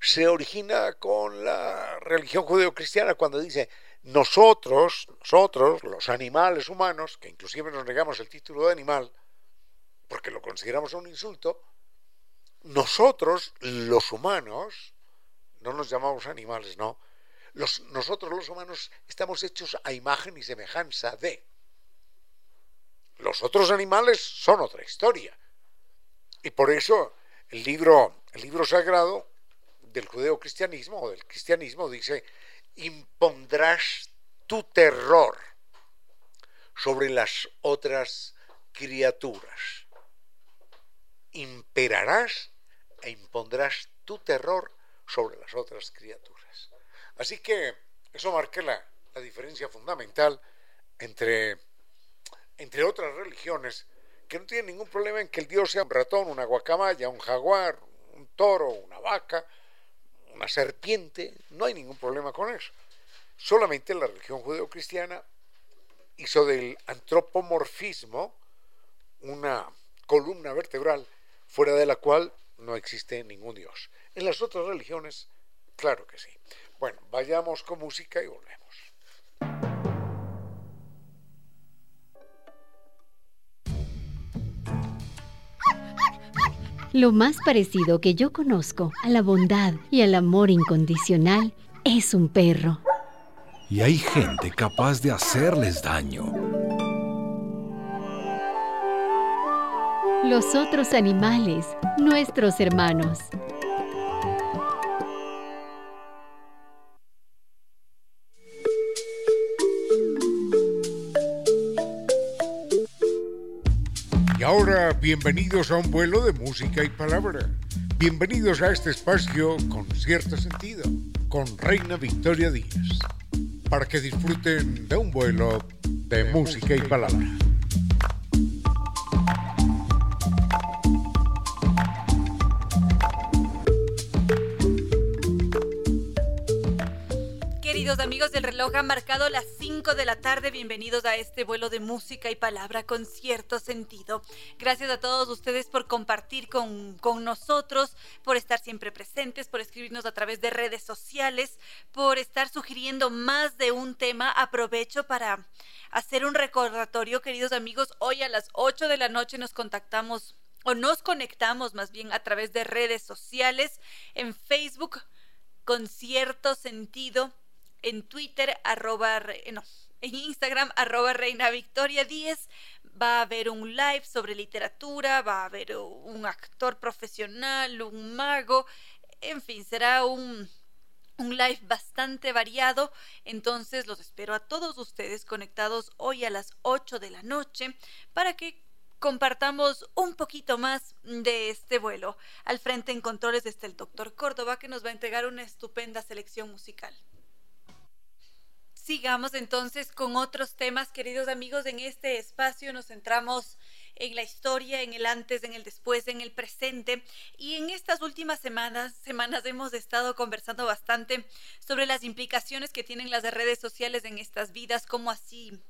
Speaker 1: se origina con la religión judeocristiana cuando dice nosotros, nosotros, los animales humanos, que inclusive nos negamos el título de animal, porque lo consideramos un insulto, nosotros, los humanos, no nos llamamos animales, no, nosotros los humanos estamos hechos a imagen y semejanza de. Los otros animales son otra historia. Y por eso el libro, el libro sagrado del judeocristianismo o del cristianismo dice, impondrás tu terror sobre las otras criaturas. Imperarás e impondrás tu terror sobre las otras criaturas. Así que eso marca la, diferencia fundamental entre, entre otras religiones que no tienen ningún problema en que el dios sea un ratón, una guacamaya, un jaguar, un toro, una vaca, una serpiente, no hay ningún problema con eso. Solamente la religión judeocristiana hizo del antropomorfismo una columna vertebral fuera de la cual no existe ningún Dios. En las otras religiones, claro que sí. Bueno, vayamos con música y volvemos.
Speaker 5: Lo más parecido que yo conozco a la bondad y al amor incondicional es un perro.
Speaker 8: Y hay gente capaz de hacerles daño.
Speaker 5: Los otros animales, nuestros hermanos.
Speaker 1: Y ahora, bienvenidos a un vuelo de música y palabra. Bienvenidos a este espacio con cierto sentido, con Reina Victoria Díaz, para que disfruten de un vuelo de música y palabra.
Speaker 9: Amigos del reloj, ha marcado las 5 de la tarde. Bienvenidos a este vuelo de música y palabra con cierto sentido. Gracias a todos ustedes por compartir con, con nosotros, por estar siempre presentes, por escribirnos a través de redes sociales, por estar sugiriendo más de un tema. Aprovecho para hacer un recordatorio, queridos amigos. Hoy a las 8 de la noche nos contactamos o nos conectamos más bien a través de redes sociales en Facebook con cierto sentido en Twitter, arroba, no, en Instagram, arroba Reina Victoria 10. Va a haber un live sobre literatura, va a haber un actor profesional, un mago, en fin, será un, un live bastante variado. Entonces los espero a todos ustedes conectados hoy a las 8 de la noche para que compartamos un poquito más de este vuelo. Al frente en controles está el doctor Córdoba que nos va a entregar una estupenda selección musical. Sigamos entonces con otros temas, queridos amigos. En este espacio nos centramos en la historia, en el antes, en el después, en el presente. Y en estas últimas semanas, semanas hemos estado conversando bastante sobre las implicaciones que tienen las redes sociales en estas vidas, cómo así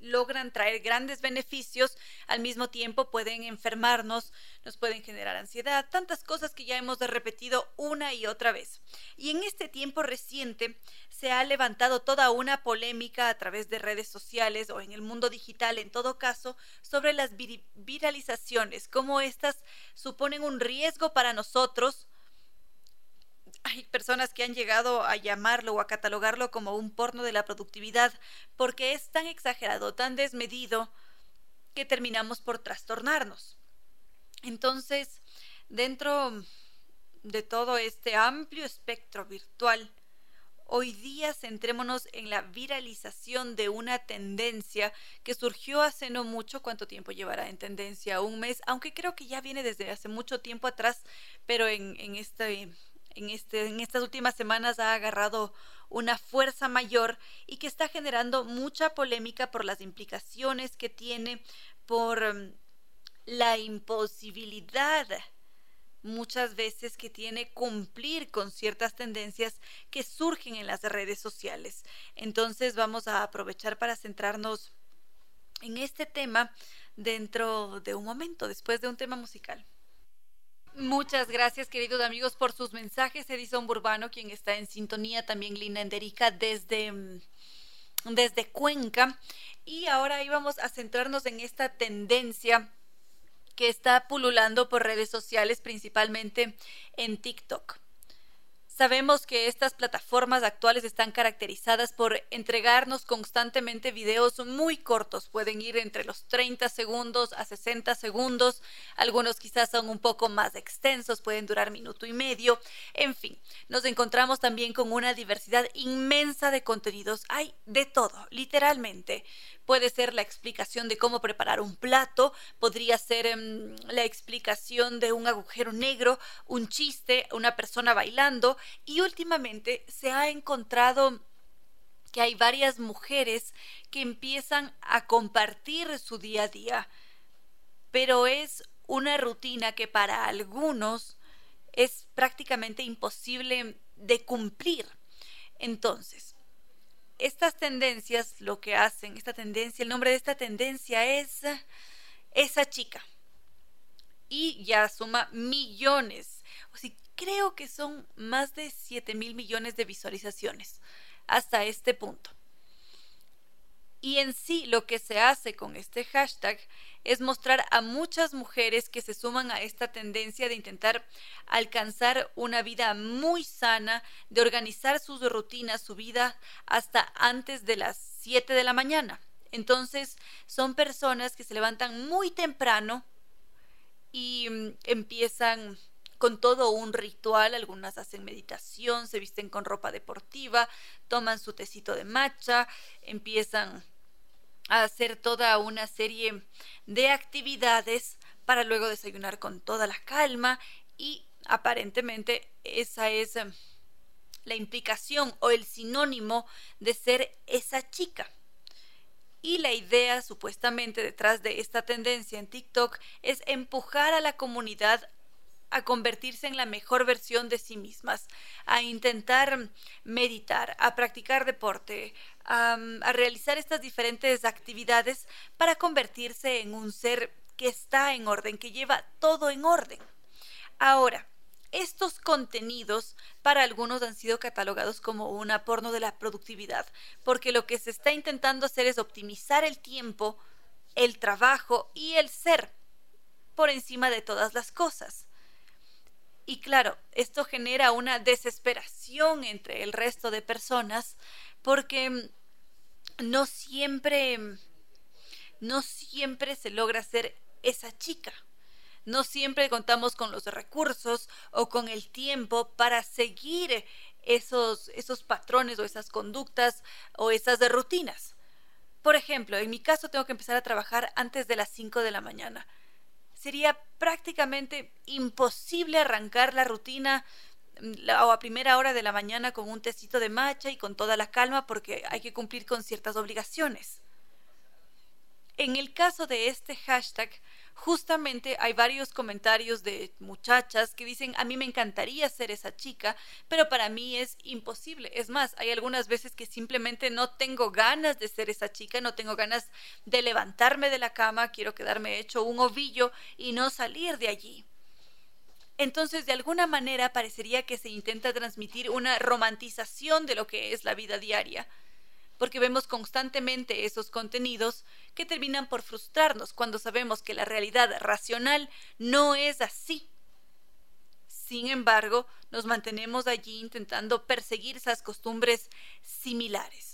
Speaker 9: logran traer grandes beneficios, al mismo tiempo pueden enfermarnos, nos pueden generar ansiedad, tantas cosas que ya hemos repetido una y otra vez. Y en este tiempo reciente se ha levantado toda una polémica a través de redes sociales o en el mundo digital en todo caso sobre las viralizaciones, cómo estas suponen un riesgo para nosotros hay personas que han llegado a llamarlo o a catalogarlo como un porno de la productividad porque es tan exagerado, tan desmedido, que terminamos por trastornarnos. Entonces, dentro de todo este amplio espectro virtual Hoy día centrémonos en la viralización de una tendencia que surgió hace no mucho. ¿Cuánto tiempo llevará en tendencia? Un mes, aunque creo que ya viene desde hace mucho tiempo atrás, pero en, este, en, este, en estas últimas semanas ha agarrado una fuerza mayor y que está generando mucha polémica por las implicaciones que tiene, por mm, la imposibilidad muchas veces que tiene cumplir con ciertas tendencias que surgen en las redes sociales. Entonces vamos a aprovechar para centrarnos en este tema dentro de un momento, después de un tema musical. Muchas gracias, queridos amigos, por sus mensajes. Edison Burbano, quien está en sintonía, también Lina Enderica desde, mm, desde Cuenca. Y ahora íbamos a centrarnos en esta tendencia que está pululando por redes sociales, principalmente en TikTok. Sabemos que estas plataformas actuales están caracterizadas por entregarnos constantemente videos muy cortos, pueden ir entre los 30 segundos a 60 segundos, algunos quizás son un poco más extensos, pueden durar minuto y medio, en fin, nos encontramos también con una diversidad inmensa de contenidos, hay de todo, literalmente. Puede ser la explicación de cómo preparar un plato, podría ser em, la explicación de un agujero negro, un chiste, una persona bailando y últimamente se ha encontrado que hay varias mujeres que empiezan a compartir su día a día, pero es una rutina que para algunos es prácticamente imposible de cumplir. Entonces, estas tendencias lo que hacen, esta tendencia, el nombre de esta tendencia es esa chica. Y ya suma millones. O sea, creo que son más de 7 mil millones de visualizaciones hasta este punto. Y en sí lo que se hace con este hashtag es mostrar a muchas mujeres que se suman a esta tendencia de intentar alcanzar una vida muy sana, de organizar sus rutinas, su vida hasta antes de las 7 de la mañana. Entonces son personas que se levantan muy temprano y mm, empiezan con todo un ritual, algunas hacen meditación, se visten con ropa deportiva, toman su tecito de matcha, empiezan a hacer toda una serie de actividades para luego desayunar con toda la calma y aparentemente esa es em, la implicación o el sinónimo de ser esa chica. Y la idea supuestamente detrás de esta tendencia en TikTok es empujar a la comunidad a convertirse en la mejor versión de sí mismas, a intentar meditar, a practicar deporte, a, realizar estas diferentes actividades para convertirse en un ser que está en orden, que lleva todo en orden. Ahora, estos contenidos para algunos han sido catalogados como una porno de la productividad, porque lo que se está intentando hacer es optimizar el tiempo, el trabajo y el ser por encima de todas las cosas. Y claro, esto genera una desesperación entre el resto de personas porque mm, no siempre, mm, no siempre se logra ser esa chica. No siempre contamos con los recursos o con el tiempo para seguir esos, esos patrones o esas conductas o esas rutinas. Por ejemplo, en mi caso tengo que empezar a trabajar antes de las 5 de la mañana sería prácticamente imposible arrancar la rutina o a primera hora de la mañana con un tecito de matcha y con toda la calma porque hay que cumplir con ciertas obligaciones. En el caso de este hashtag, justamente hay varios comentarios de muchachas que dicen, a mí me encantaría ser esa chica, pero para mí es imposible. Es más, hay algunas veces que simplemente no tengo ganas de ser esa chica, no tengo ganas de levantarme de la cama, quiero quedarme hecho un ovillo y no salir de allí. Entonces, de alguna manera parecería que se intenta transmitir una romantización de lo que es la vida diaria porque vemos constantemente esos contenidos que terminan por frustrarnos cuando sabemos que la realidad racional no es así. Sin embargo, nos mantenemos allí intentando perseguir esas costumbres similares.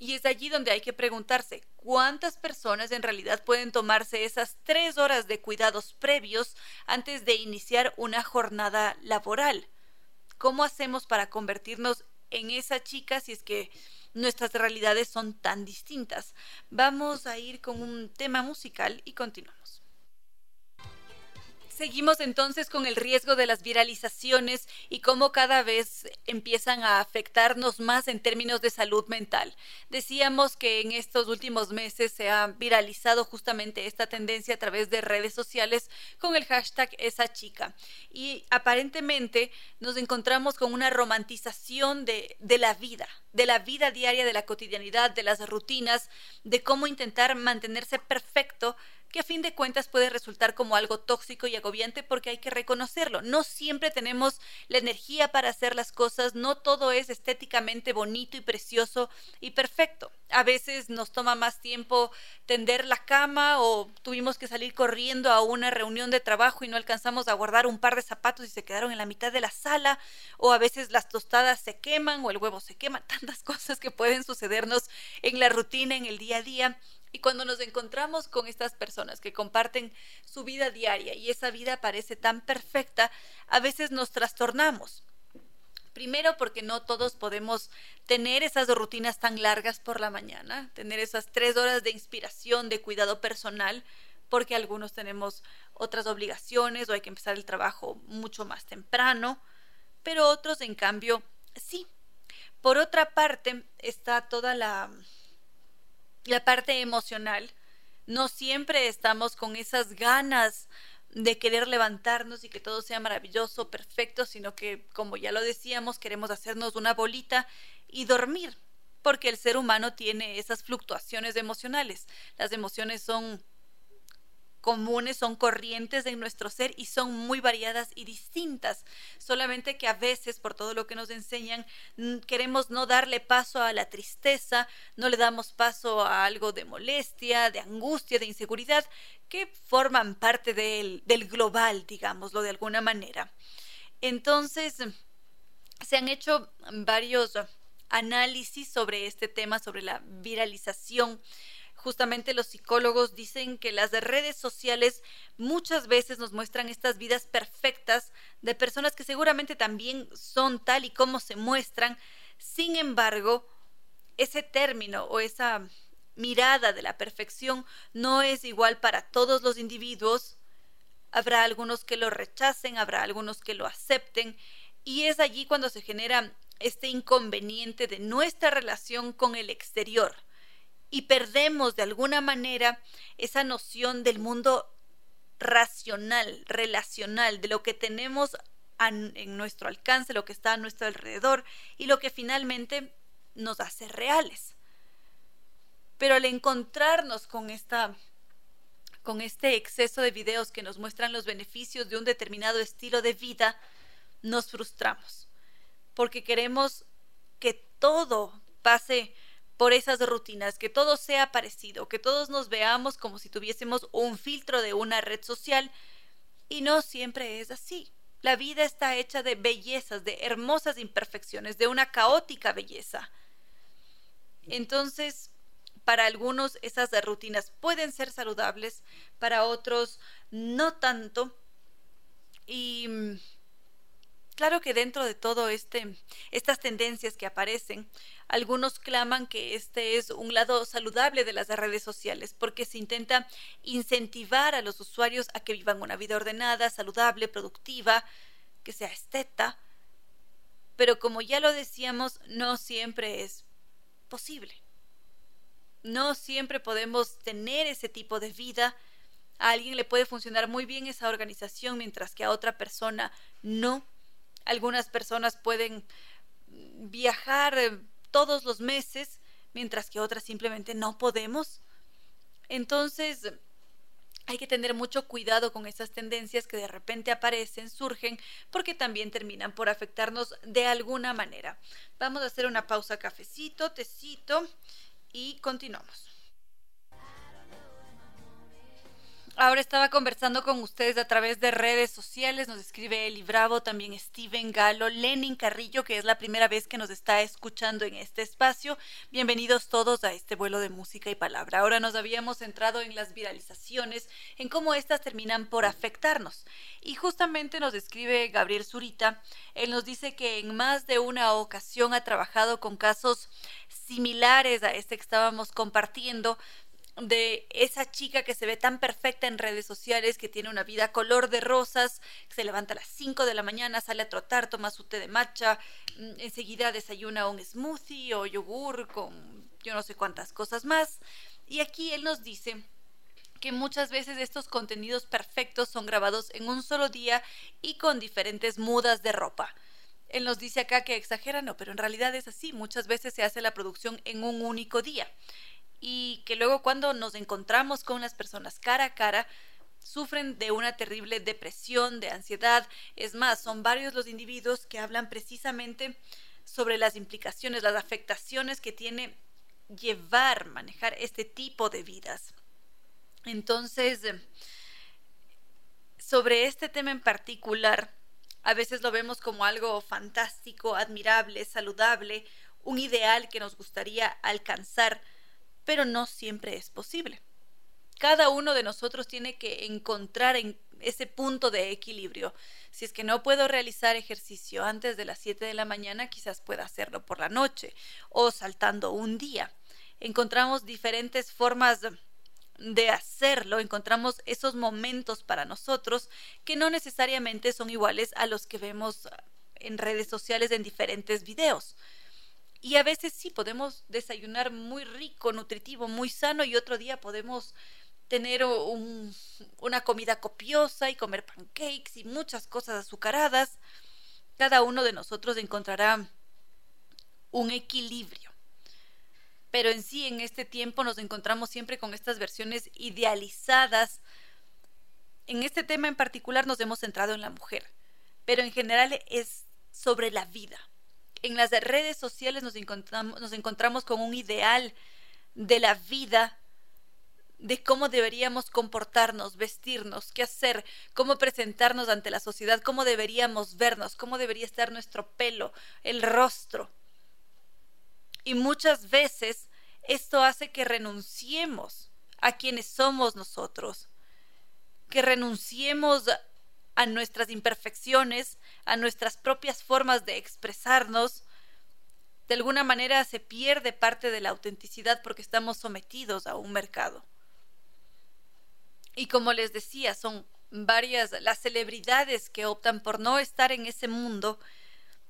Speaker 9: Y es allí donde hay que preguntarse cuántas personas en realidad pueden tomarse esas tres horas de cuidados previos antes de iniciar una jornada laboral. ¿Cómo hacemos para convertirnos en esa chica si es que nuestras realidades son tan distintas. Vamos a ir con un tema musical y continuamos. Seguimos entonces con el riesgo de las viralizaciones y cómo cada vez empiezan a afectarnos más en términos de salud mental. Decíamos que en estos últimos meses se ha viralizado justamente esta tendencia a través de redes sociales con el hashtag esa chica. Y aparentemente nos encontramos con una romantización de, de la vida, de la vida diaria, de la cotidianidad, de las rutinas, de cómo intentar mantenerse perfecto que a fin de cuentas puede resultar como algo tóxico y agobiante porque hay que reconocerlo. No siempre tenemos la energía para hacer las cosas, no todo es estéticamente bonito y precioso y perfecto. A veces nos toma más tiempo tender la cama o tuvimos que salir corriendo a una reunión de trabajo y no alcanzamos a guardar un par de zapatos y se quedaron en la mitad de la sala o a veces las tostadas se queman o el huevo se quema, tantas cosas que pueden sucedernos en la rutina, en el día a día y cuando nos encontramos con estas personas que comparten su vida diaria y esa vida parece tan perfecta, a veces nos trastornamos. Primero porque no todos podemos tener esas rutinas tan largas por la mañana, tener esas tres horas de inspiración, de cuidado personal, porque algunos tenemos otras obligaciones o hay que empezar el trabajo mucho más temprano, pero otros en cambio sí. Por otra parte está toda la la parte emocional, no siempre estamos con esas ganas de querer levantarnos y que todo sea maravilloso, perfecto, sino que, como ya lo decíamos, queremos hacernos una bolita y dormir, porque el ser humano tiene esas fluctuaciones emocionales. Las emociones son comunes, son corrientes en nuestro ser y son muy variadas y distintas. Solamente que a veces, por todo lo que nos enseñan, queremos no darle paso a la tristeza, no le damos paso a algo de molestia, de angustia, de inseguridad, que forman parte del, del global, digámoslo de alguna manera. Entonces, se han hecho varios análisis sobre este tema, sobre la viralización justamente los psicólogos dicen que las redes sociales muchas veces nos muestran estas vidas perfectas de personas que seguramente también son tal y como se muestran. Sin embargo, ese término o esa mirada de la perfección no es igual para todos los individuos. Habrá algunos que lo rechacen, habrá algunos que lo acepten y es allí cuando se genera este inconveniente de nuestra relación con el exterior y perdemos de alguna manera esa noción del mundo racional, relacional, de lo que tenemos en nuestro alcance, lo que está a nuestro alrededor y lo que finalmente nos hace reales. Pero al encontrarnos con esta con este exceso de videos que nos muestran los beneficios de un determinado estilo de vida, nos frustramos, porque queremos que todo pase por esas rutinas, que todo sea parecido, que todos nos veamos como si tuviésemos un filtro de una red social y no siempre es así. La vida está hecha de bellezas, de hermosas imperfecciones, de una caótica belleza. Entonces, para algunos esas rutinas pueden ser saludables, para otros no tanto. Y mm, claro que dentro de todo este estas tendencias que aparecen, algunos claman que este es un lado saludable de las redes sociales porque se intenta incentivar a los usuarios a que vivan una vida ordenada, saludable, productiva, que sea esteta. Pero como ya lo decíamos, no siempre es posible. No siempre podemos tener ese tipo de vida. A alguien le puede funcionar muy bien esa organización mientras que a otra persona no. Algunas personas pueden viajar eh, todos los meses, mientras que otras simplemente no podemos. Entonces, hay que tener mucho cuidado con esas tendencias que de repente aparecen, surgen, porque también terminan por afectarnos de alguna manera. Vamos a hacer una pausa, cafecito, tecito y continuamos. Ahora estaba conversando con ustedes a través de redes sociales, nos escribe Eli Bravo, también Steven Galo, Lenin Carrillo, que es la primera vez que nos está escuchando en este espacio. Bienvenidos todos a este vuelo de música y palabra. Ahora nos habíamos centrado en las viralizaciones, en cómo éstas terminan por afectarnos. Y justamente nos escribe Gabriel Zurita, él nos dice que en más de una ocasión ha trabajado con casos similares a este que estábamos compartiendo, de esa chica que se ve tan perfecta en redes sociales, que tiene una vida color de rosas, se levanta a las 5 de la mañana, sale a trotar, toma su té de matcha, mm, enseguida desayuna un smoothie o yogur con yo no sé cuántas cosas más. Y aquí él nos dice que muchas veces estos contenidos perfectos son grabados en un solo día y con diferentes mudas de ropa. Él nos dice acá que exagera, no, pero en realidad es así. Muchas veces se hace la producción en un único día y que luego cuando nos encontramos con las personas cara a cara, sufren de una terrible depresión, de ansiedad. Es más, son varios los individuos que hablan precisamente sobre las implicaciones, las afectaciones que tiene llevar, manejar este tipo de vidas. Entonces, sobre este tema en particular, a veces lo vemos como algo fantástico, admirable, saludable, un ideal que nos gustaría alcanzar, pero no siempre es posible. Cada uno de nosotros tiene que encontrar en ese punto de equilibrio. Si es que no puedo realizar ejercicio antes de las 7 de la mañana, quizás pueda hacerlo por la noche o saltando un día. Encontramos diferentes formas de hacerlo, encontramos esos momentos para nosotros que no necesariamente son iguales a los que vemos en redes sociales en diferentes videos. Y a veces sí podemos desayunar muy rico, nutritivo, muy sano y otro día podemos tener una comida copiosa y comer pancakes y muchas cosas azucaradas. Cada uno de nosotros encontrará un equilibrio. Pero en sí, en este tiempo nos encontramos siempre con estas versiones idealizadas. En este tema en particular nos hemos centrado en la mujer, pero en general es sobre la vida en las redes sociales nos encontramos, nos encontramos con un ideal de la vida, de cómo deberíamos comportarnos, vestirnos, qué hacer, cómo presentarnos ante la sociedad, cómo deberíamos vernos, cómo debería estar nuestro pelo, el rostro. Y muchas veces esto hace que renunciemos a quienes somos nosotros, que renunciemos a nuestras imperfecciones, a nuestras propias formas de expresarnos, de alguna manera se pierde parte de la autenticidad porque estamos sometidos a un mercado. Y como les decía, son varias las celebridades que optan por no estar en ese mundo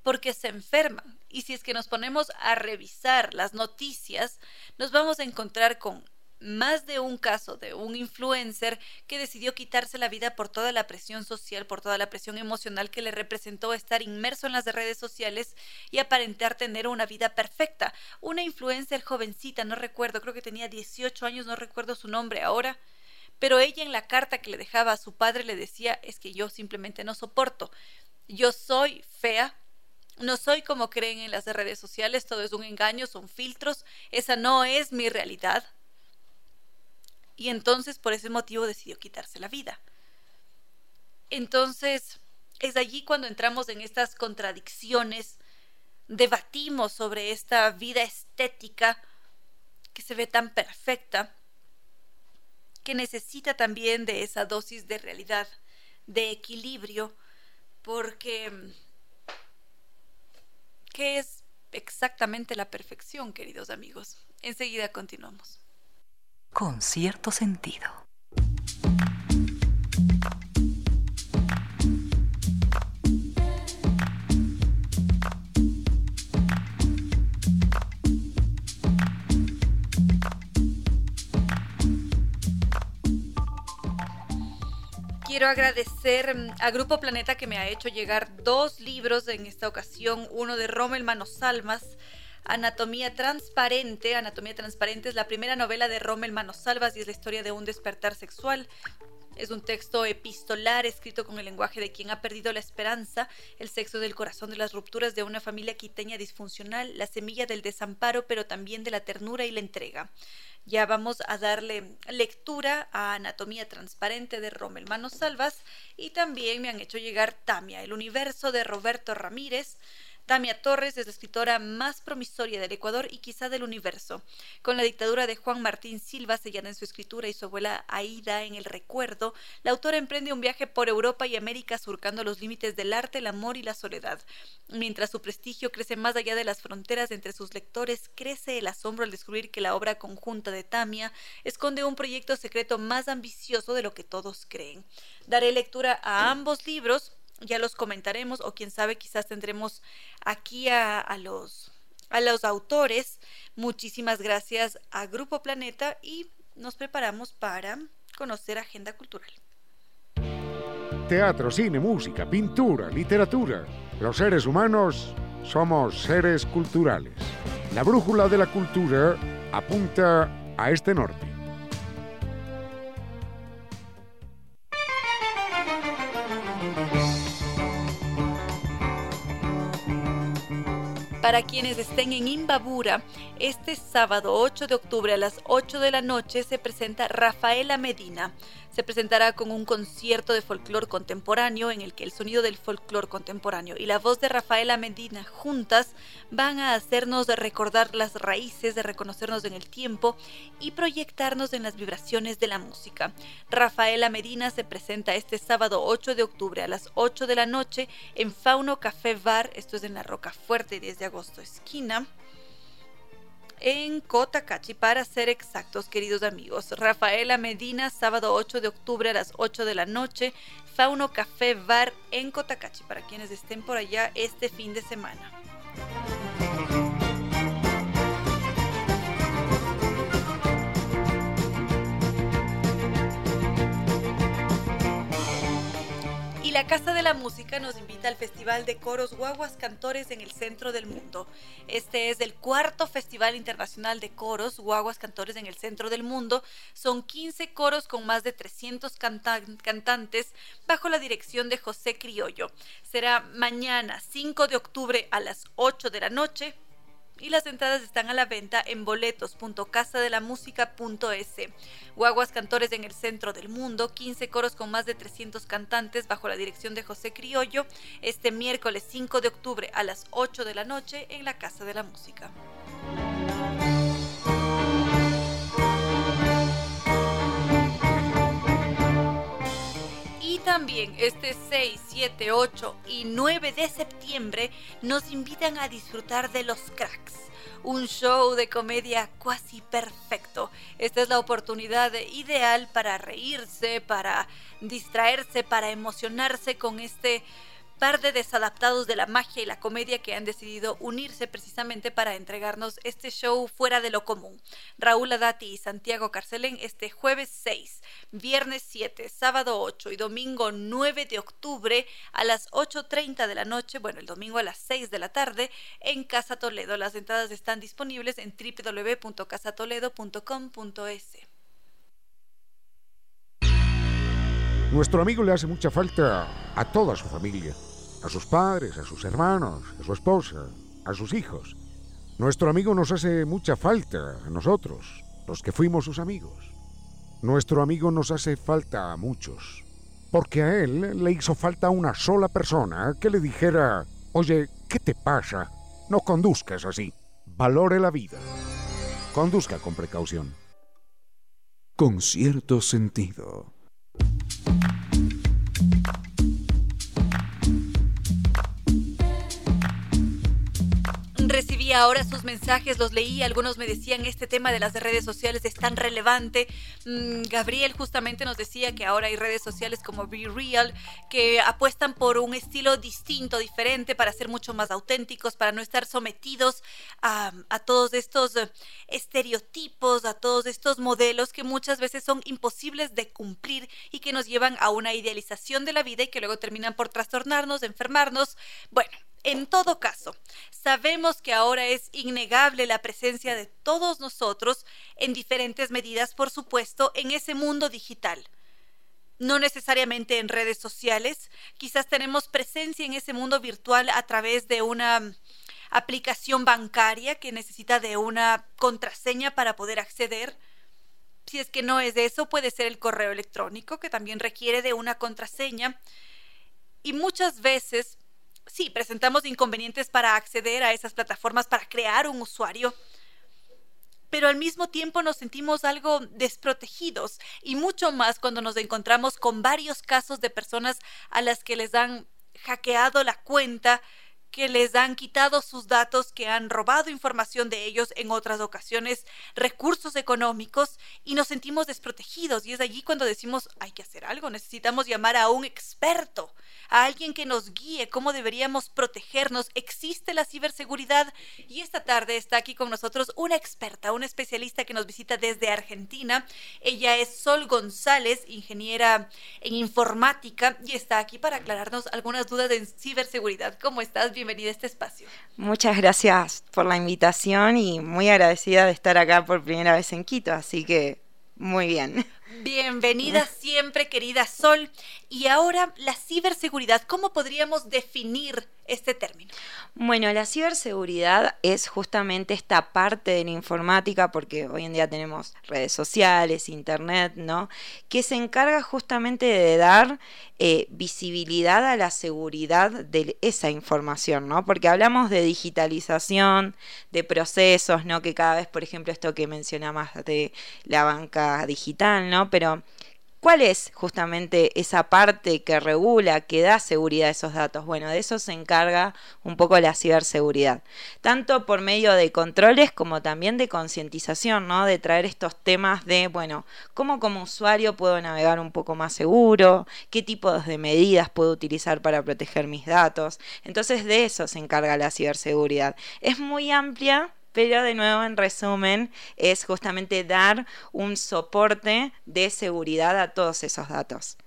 Speaker 9: porque se enferman. Y si es que nos ponemos a revisar las noticias, nos vamos a encontrar con más de un caso de un influencer que decidió quitarse la vida por toda la presión social, por toda la presión emocional que le representó estar inmerso en las redes sociales y aparentar tener una vida perfecta. Una influencer jovencita, no recuerdo, creo que tenía 18 años, no recuerdo su nombre ahora, pero ella en la carta que le dejaba a su padre le decía es que yo simplemente no soporto. Yo soy fea, no soy como creen en las redes sociales, todo es un engaño, son filtros, esa no es mi realidad y entonces por ese motivo decidió quitarse la vida. Entonces, es allí cuando entramos en estas contradicciones, debatimos sobre esta vida estética que se ve tan perfecta, que necesita también de esa dosis de realidad, de equilibrio, porque ¿qué es exactamente la perfección, queridos amigos? Enseguida continuamos
Speaker 2: con cierto sentido.
Speaker 9: Quiero agradecer mm, a Grupo Planeta que me ha hecho llegar dos libros en esta ocasión, uno de Rommel Manos Salmas, Anatomía Transparente. Anatomía Transparente es la primera novela de Rommel Manos Salvas y es la historia de un despertar sexual. Es un texto epistolar escrito con el lenguaje de quien ha perdido la esperanza, el sexo del corazón de las rupturas de una familia quiteña disfuncional, la semilla del desamparo, pero también de la ternura y la entrega. Ya vamos a darle lectura a Anatomía Transparente de Rommel Manos Salvas y también me han hecho llegar Tamia, el universo de Roberto Ramírez, Tamia Torres es la escritora más promisoria del Ecuador y quizá del universo. Con la dictadura de Juan Martín Silva sellada en su escritura y su abuela Aida en el recuerdo, la autora emprende un viaje por Europa y América surcando los límites del arte, el amor y la soledad. Mientras su prestigio crece más allá de las fronteras entre sus lectores, crece el asombro al descubrir que la obra conjunta de Tamia esconde un proyecto secreto más ambicioso de lo que todos creen. Daré lectura a ambos libros ya los comentaremos o quién sabe quizás tendremos aquí a, los a los autores. Muchísimas gracias a Grupo Planeta y nos preparamos para conocer agenda cultural.
Speaker 4: Teatro, cine, música, pintura, literatura. Los seres humanos somos seres culturales. La brújula de la cultura apunta a este norte.
Speaker 9: Para quienes estén en Imbabura, este sábado 8 de octubre a las 8 de la noche se presenta Rafaela Medina. Se presentará con un concierto de folclore contemporáneo en el que el sonido del folclore contemporáneo y la voz de Rafaela Medina juntas van a hacernos recordar las raíces, de reconocernos en el tiempo y proyectarnos en las vibraciones de la música. Rafaela Medina se presenta este sábado 8 de octubre a las 8 de la noche en Fauno Café Bar, esto es en la Roca Fuerte 10 de agosto, esquina en Cotacachi, para ser exactos, queridos amigos. Rafaela Medina, sábado 8 de octubre a las 8 de la noche, Fauno Café Bar en Cotacachi, para quienes estén por allá este fin de semana. La Casa de la Música nos invita al Festival de Coros Guaguas Cantores en el centro del mundo. Este es el cuarto Festival Internacional de Coros Guaguas Cantores en el centro del mundo. Son 15 coros con más de 300 cantantes bajo la dirección de José Criollo. Será mañana 5 de octubre a las 8 de la noche y las entradas están a la venta en boletos.casadelamusica.es. Guaguas Cantores en el centro del mundo, 15 coros con más de 300 cantantes bajo la dirección de José Criollo, este miércoles 5 de octubre a las 8 de la noche en la Casa de la Música. También este 6, 7, 8 y 9 de septiembre nos invitan a disfrutar de Los Cracks, un show de comedia casi perfecto. Esta es la oportunidad ideal para reírse, para distraerse, para emocionarse con este par de desadaptados de la magia y la comedia que han decidido unirse precisamente para entregarnos este show fuera de lo común. Raúl Adati y Santiago Carcelén este jueves 6, viernes 7, sábado 8 y domingo 9 de octubre a las 8.30 de la noche, bueno, el domingo a las 6 de la tarde en Casa Toledo. Las entradas están disponibles en www.casatoledo.com.es.
Speaker 4: Nuestro amigo le hace mucha falta a toda su familia a sus padres, a sus hermanos, a su esposa, a sus hijos. Nuestro amigo nos hace mucha falta a nosotros, los que fuimos sus amigos. Nuestro amigo nos hace falta a muchos, porque a él le hizo falta una sola persona que le dijera, oye, ¿qué te pasa? No conduzcas así, valore la vida. Conduzca con precaución.
Speaker 3: Con cierto sentido.
Speaker 9: Recibí ahora sus mensajes, los leí, algunos me decían este tema de las redes sociales es tan relevante. Mm, Gabriel justamente nos decía que ahora hay redes sociales como Be Real que apuestan por un estilo distinto, diferente, para ser mucho más auténticos, para no estar sometidos a, a todos estos eh, estereotipos, a todos estos modelos que muchas veces son imposibles de cumplir y que nos llevan a una idealización de la vida y que luego terminan por trastornarnos, enfermarnos. Bueno, en todo caso, sabemos que ahora es innegable la presencia de todos nosotros en diferentes medidas, por supuesto, en ese mundo digital. No necesariamente en redes sociales, quizás tenemos presencia en ese mundo virtual a través de una aplicación bancaria que necesita de una contraseña para poder acceder Si es que no es eso, puede ser el correo electrónico, que también requiere de una contraseña. Y muchas veces, sí, presentamos inconvenientes para acceder a esas plataformas, para crear un usuario, pero al mismo tiempo nos sentimos algo desprotegidos y mucho más cuando nos encontramos con varios casos de personas a las que les han hackeado la cuenta que les han quitado sus datos, que han robado información de ellos en otras ocasiones, recursos económicos y nos sentimos desprotegidos. Y es allí cuando decimos, hay que hacer algo, necesitamos llamar a un experto, a alguien que nos guíe cómo deberíamos protegernos. Existe la ciberseguridad y esta tarde está aquí con nosotros una experta, una especialista que nos visita desde Argentina. Ella es Sol González, ingeniera en informática y está aquí para aclararnos algunas dudas de ciberseguridad. ¿Cómo estás? bienvenida a este espacio.
Speaker 10: Muchas gracias por la invitación y muy agradecida de estar acá por primera vez en Quito, así que muy bien.
Speaker 9: Bienvenida siempre, querida Sol. Y ahora, la ciberseguridad, ¿cómo podríamos definir este término?
Speaker 10: Bueno, la ciberseguridad es justamente esta parte de la informática, porque hoy en día tenemos redes sociales, internet, ¿no? Que se encarga justamente de dar eh, visibilidad a la seguridad de esa información, ¿no? Porque hablamos de digitalización, de procesos, ¿no? Que cada vez, por ejemplo, esto que mencionabas de la banca digital, ¿no? Pero ¿Cuál es justamente esa parte que regula, que da seguridad a esos datos? Bueno, de eso se encarga un poco la ciberseguridad, tanto por medio de controles como también de concientización, ¿no? De traer estos temas de, bueno, cómo como usuario puedo navegar un poco más seguro, qué tipos de medidas puedo utilizar para proteger mis datos. Entonces, de eso se encarga la ciberseguridad. Es muy amplia, pero de nuevo, en resumen, es justamente dar un soporte de seguridad a todos esos datos.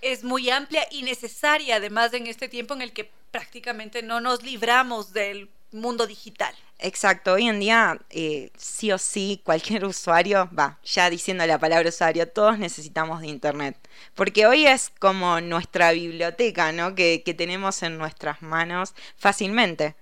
Speaker 9: Es muy amplia y necesaria, además, en este tiempo en el que prácticamente no nos libramos del mundo digital.
Speaker 10: Exacto, hoy en día eh, sí o sí cualquier usuario, va, ya diciendo la palabra usuario, todos necesitamos de Internet, porque hoy es como nuestra biblioteca, ¿no? Que, que tenemos en nuestras manos fácilmente.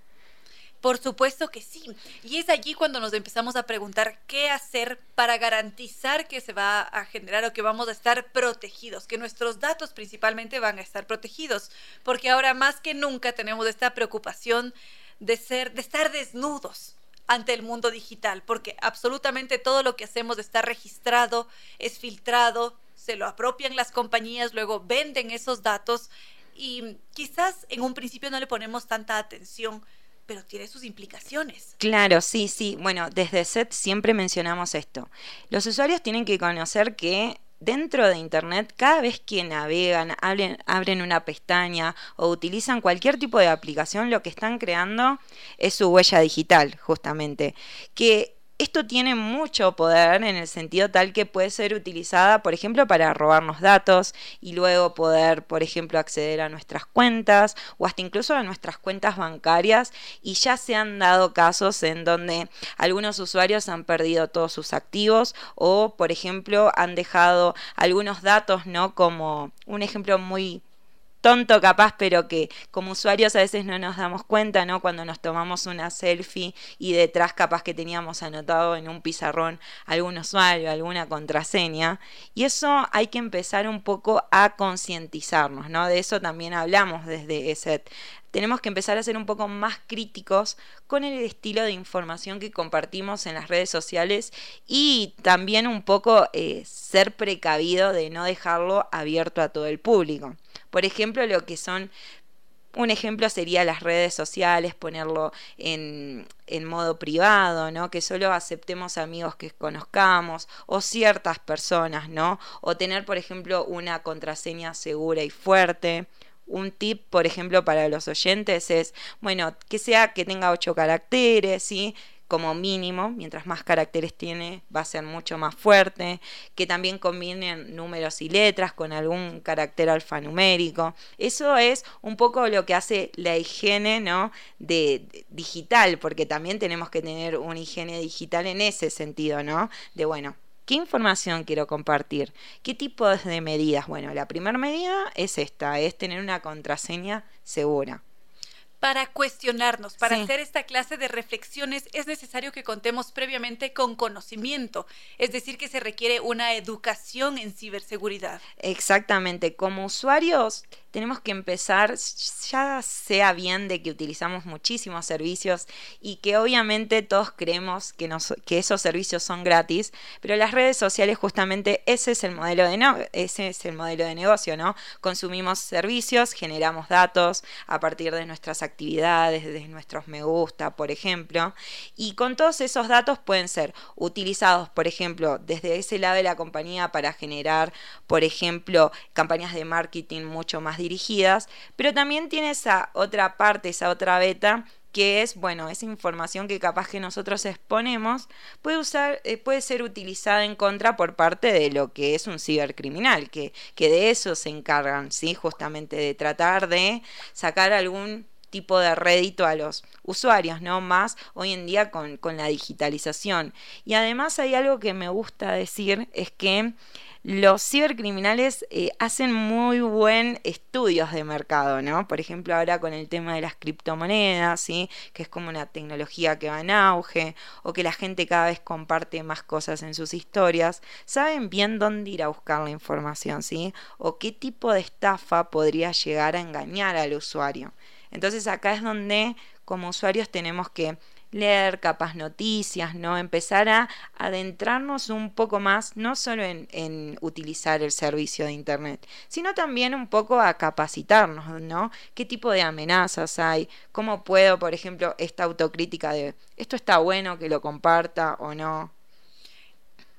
Speaker 9: Por supuesto que sí. Y es allí cuando nos empezamos a preguntar qué hacer para garantizar que se va a generar o que vamos a estar protegidos, que nuestros datos principalmente van a estar protegidos, porque ahora más que nunca tenemos esta preocupación de ser de estar desnudos ante el mundo digital, porque absolutamente todo lo que hacemos está registrado, es filtrado, se lo apropian las compañías, luego venden esos datos y quizás en un principio no le ponemos tanta atención pero tiene sus implicaciones.
Speaker 10: Claro, sí, sí. Bueno, desde SET siempre mencionamos esto. Los usuarios tienen que conocer que dentro de Internet, cada vez que navegan, abren, abren, una pestaña o utilizan cualquier tipo de aplicación, lo que están creando es su huella digital, justamente. Que esto tiene mucho poder en el sentido tal que puede ser utilizada, por ejemplo, para robarnos datos y luego poder, por ejemplo, acceder a nuestras cuentas o hasta incluso a nuestras cuentas bancarias. Y ya se han dado casos en donde algunos usuarios han perdido todos sus activos o, por ejemplo, han dejado algunos datos, ¿no? Como un ejemplo muy tonto capaz, pero que como usuarios a veces no nos damos cuenta, ¿no? Cuando nos tomamos una selfie y detrás capaz que teníamos anotado en un pizarrón algún usuario, alguna contraseña. Y eso hay que empezar un poco a concientizarnos, ¿no? De eso también hablamos desde ESET tenemos que empezar a ser un poco más críticos con el estilo de información que compartimos en las redes sociales y también un poco eh, ser precavido de no dejarlo abierto a todo el público. Por ejemplo, lo que son un ejemplo sería las redes sociales, ponerlo en, en, modo privado, ¿no? Que solo aceptemos amigos que conozcamos o ciertas personas, ¿no? O tener, por ejemplo, una contraseña segura y fuerte. Un tip, por ejemplo, para los oyentes es, bueno, que sea que tenga ocho caracteres, ¿sí? Como mínimo, mientras más caracteres tiene, va a ser mucho más fuerte, que también combinen números y letras con algún carácter alfanumérico. Eso es un poco lo que hace la higiene ¿no? de, digital, porque también tenemos que tener una higiene digital en ese sentido, ¿no? De bueno, ¿Qué información quiero compartir? ¿Qué tipo de medidas? Bueno, la primera medida es esta, es tener una contraseña segura.
Speaker 9: Para cuestionarnos, para
Speaker 10: Sí.
Speaker 9: hacer esta clase de reflexiones, es necesario que contemos previamente con conocimiento, es decir, que se requiere una educación en ciberseguridad.
Speaker 10: Exactamente, como usuarios tenemos que empezar, ya sea bien de que utilizamos muchísimos servicios y que obviamente todos creemos que, esos servicios son gratis, pero las redes sociales justamente ese es el modelo de no- ese es el modelo de negocio, ¿no? Consumimos servicios, generamos datos a partir de nuestras actividades, de nuestros me gusta, por ejemplo, y con todos esos datos pueden ser utilizados, por ejemplo, desde ese lado de la compañía para generar, por ejemplo, campañas de marketing mucho más dirigidas, pero también tiene esa otra parte, esa otra beta que es, bueno, esa información que capaz que nosotros exponemos puede, usar, eh, puede ser utilizada en contra por parte de lo que es un cibercriminal, que, que de eso se encargan, ¿sí? Justamente de tratar de sacar algún tipo de rédito a los usuarios, ¿no? Más hoy en día con, con la digitalización. Y además hay algo que me gusta decir, es que los cibercriminales eh, hacen muy buen estudios de mercado, ¿no? Por ejemplo, ahora con el tema de las criptomonedas, ¿sí? Que es como una tecnología que va en auge, o que la gente cada vez comparte más cosas en sus historias, saben bien dónde ir a buscar la información, ¿sí? O qué tipo de estafa podría llegar a engañar al usuario. Entonces acá es donde como usuarios tenemos que leer capaz noticias, ¿no? Empezar a adentrarnos un poco más, no solo en, en utilizar el servicio de Internet, sino también un poco a capacitarnos, ¿no? ¿Qué tipo de amenazas hay? ¿Cómo puedo, por ejemplo, esta autocrítica de esto está bueno que lo comparta o no?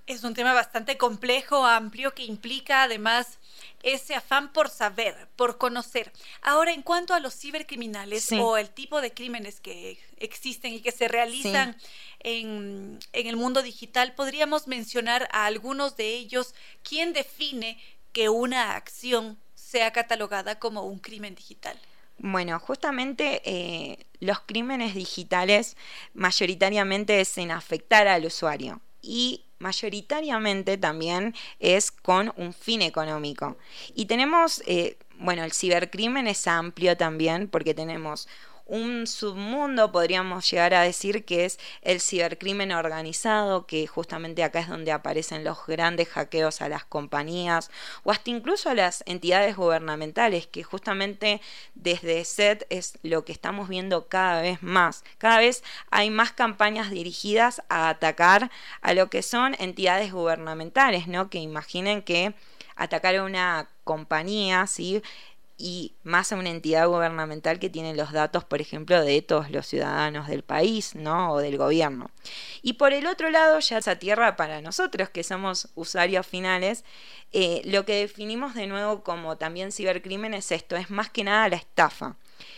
Speaker 9: Es un tema bastante complejo, amplio, que implica además ese afán por saber, por conocer. Ahora, en cuanto a los cibercriminales
Speaker 10: Sí.
Speaker 9: o el tipo de crímenes que existen y que se realizan en, en el mundo digital, podríamos mencionar a algunos de ellos. ¿Quién define que una acción sea catalogada como un crimen digital?
Speaker 10: Bueno, justamente eh, los crímenes digitales mayoritariamente es en afectar al usuario y mayoritariamente también es con un fin económico. Y tenemos, eh, bueno, el cibercrimen es amplio también porque tenemos un submundo, podríamos llegar a decir que es el cibercrimen organizado, que justamente acá es donde aparecen los grandes hackeos a las compañías o hasta incluso a las entidades gubernamentales, que justamente desde SET es lo que estamos viendo cada vez más. Cada vez hay más campañas dirigidas a atacar a lo que son entidades gubernamentales, ¿no? Que imaginen que atacar a una compañía, ¿sí? Y más a una entidad gubernamental que tiene los datos, por ejemplo, de todos los ciudadanos del país, ¿no? O del gobierno. Y por el otro lado, ya esa tierra para nosotros, que somos usuarios finales, eh, lo que definimos de nuevo como también cibercrimen es esto, es más que nada la estafa.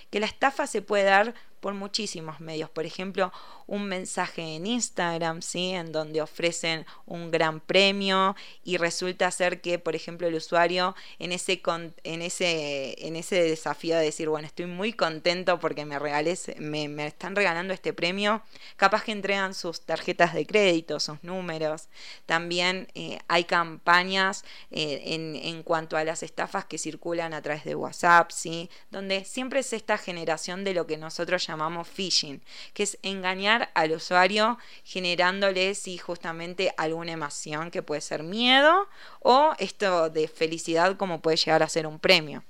Speaker 10: Que la estafa se puede dar por muchísimos medios. Por ejemplo, un mensaje en Instagram, ¿sí? En donde ofrecen un gran premio y resulta ser que, por ejemplo, el usuario en ese, en ese, en ese desafío de decir, bueno, estoy muy contento porque me, regales, me, me están regalando este premio, capaz que entregan sus tarjetas de crédito, sus números. También eh, hay campañas eh, en, en cuanto a las estafas que circulan a través de WhatsApp, ¿sí? Donde siempre es esta generación de lo que nosotros llamamos phishing, que es engañar al usuario generándole sí, justamente alguna emoción que puede ser miedo o esto de felicidad como puede llegar a ser un premio.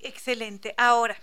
Speaker 9: Excelente. Ahora,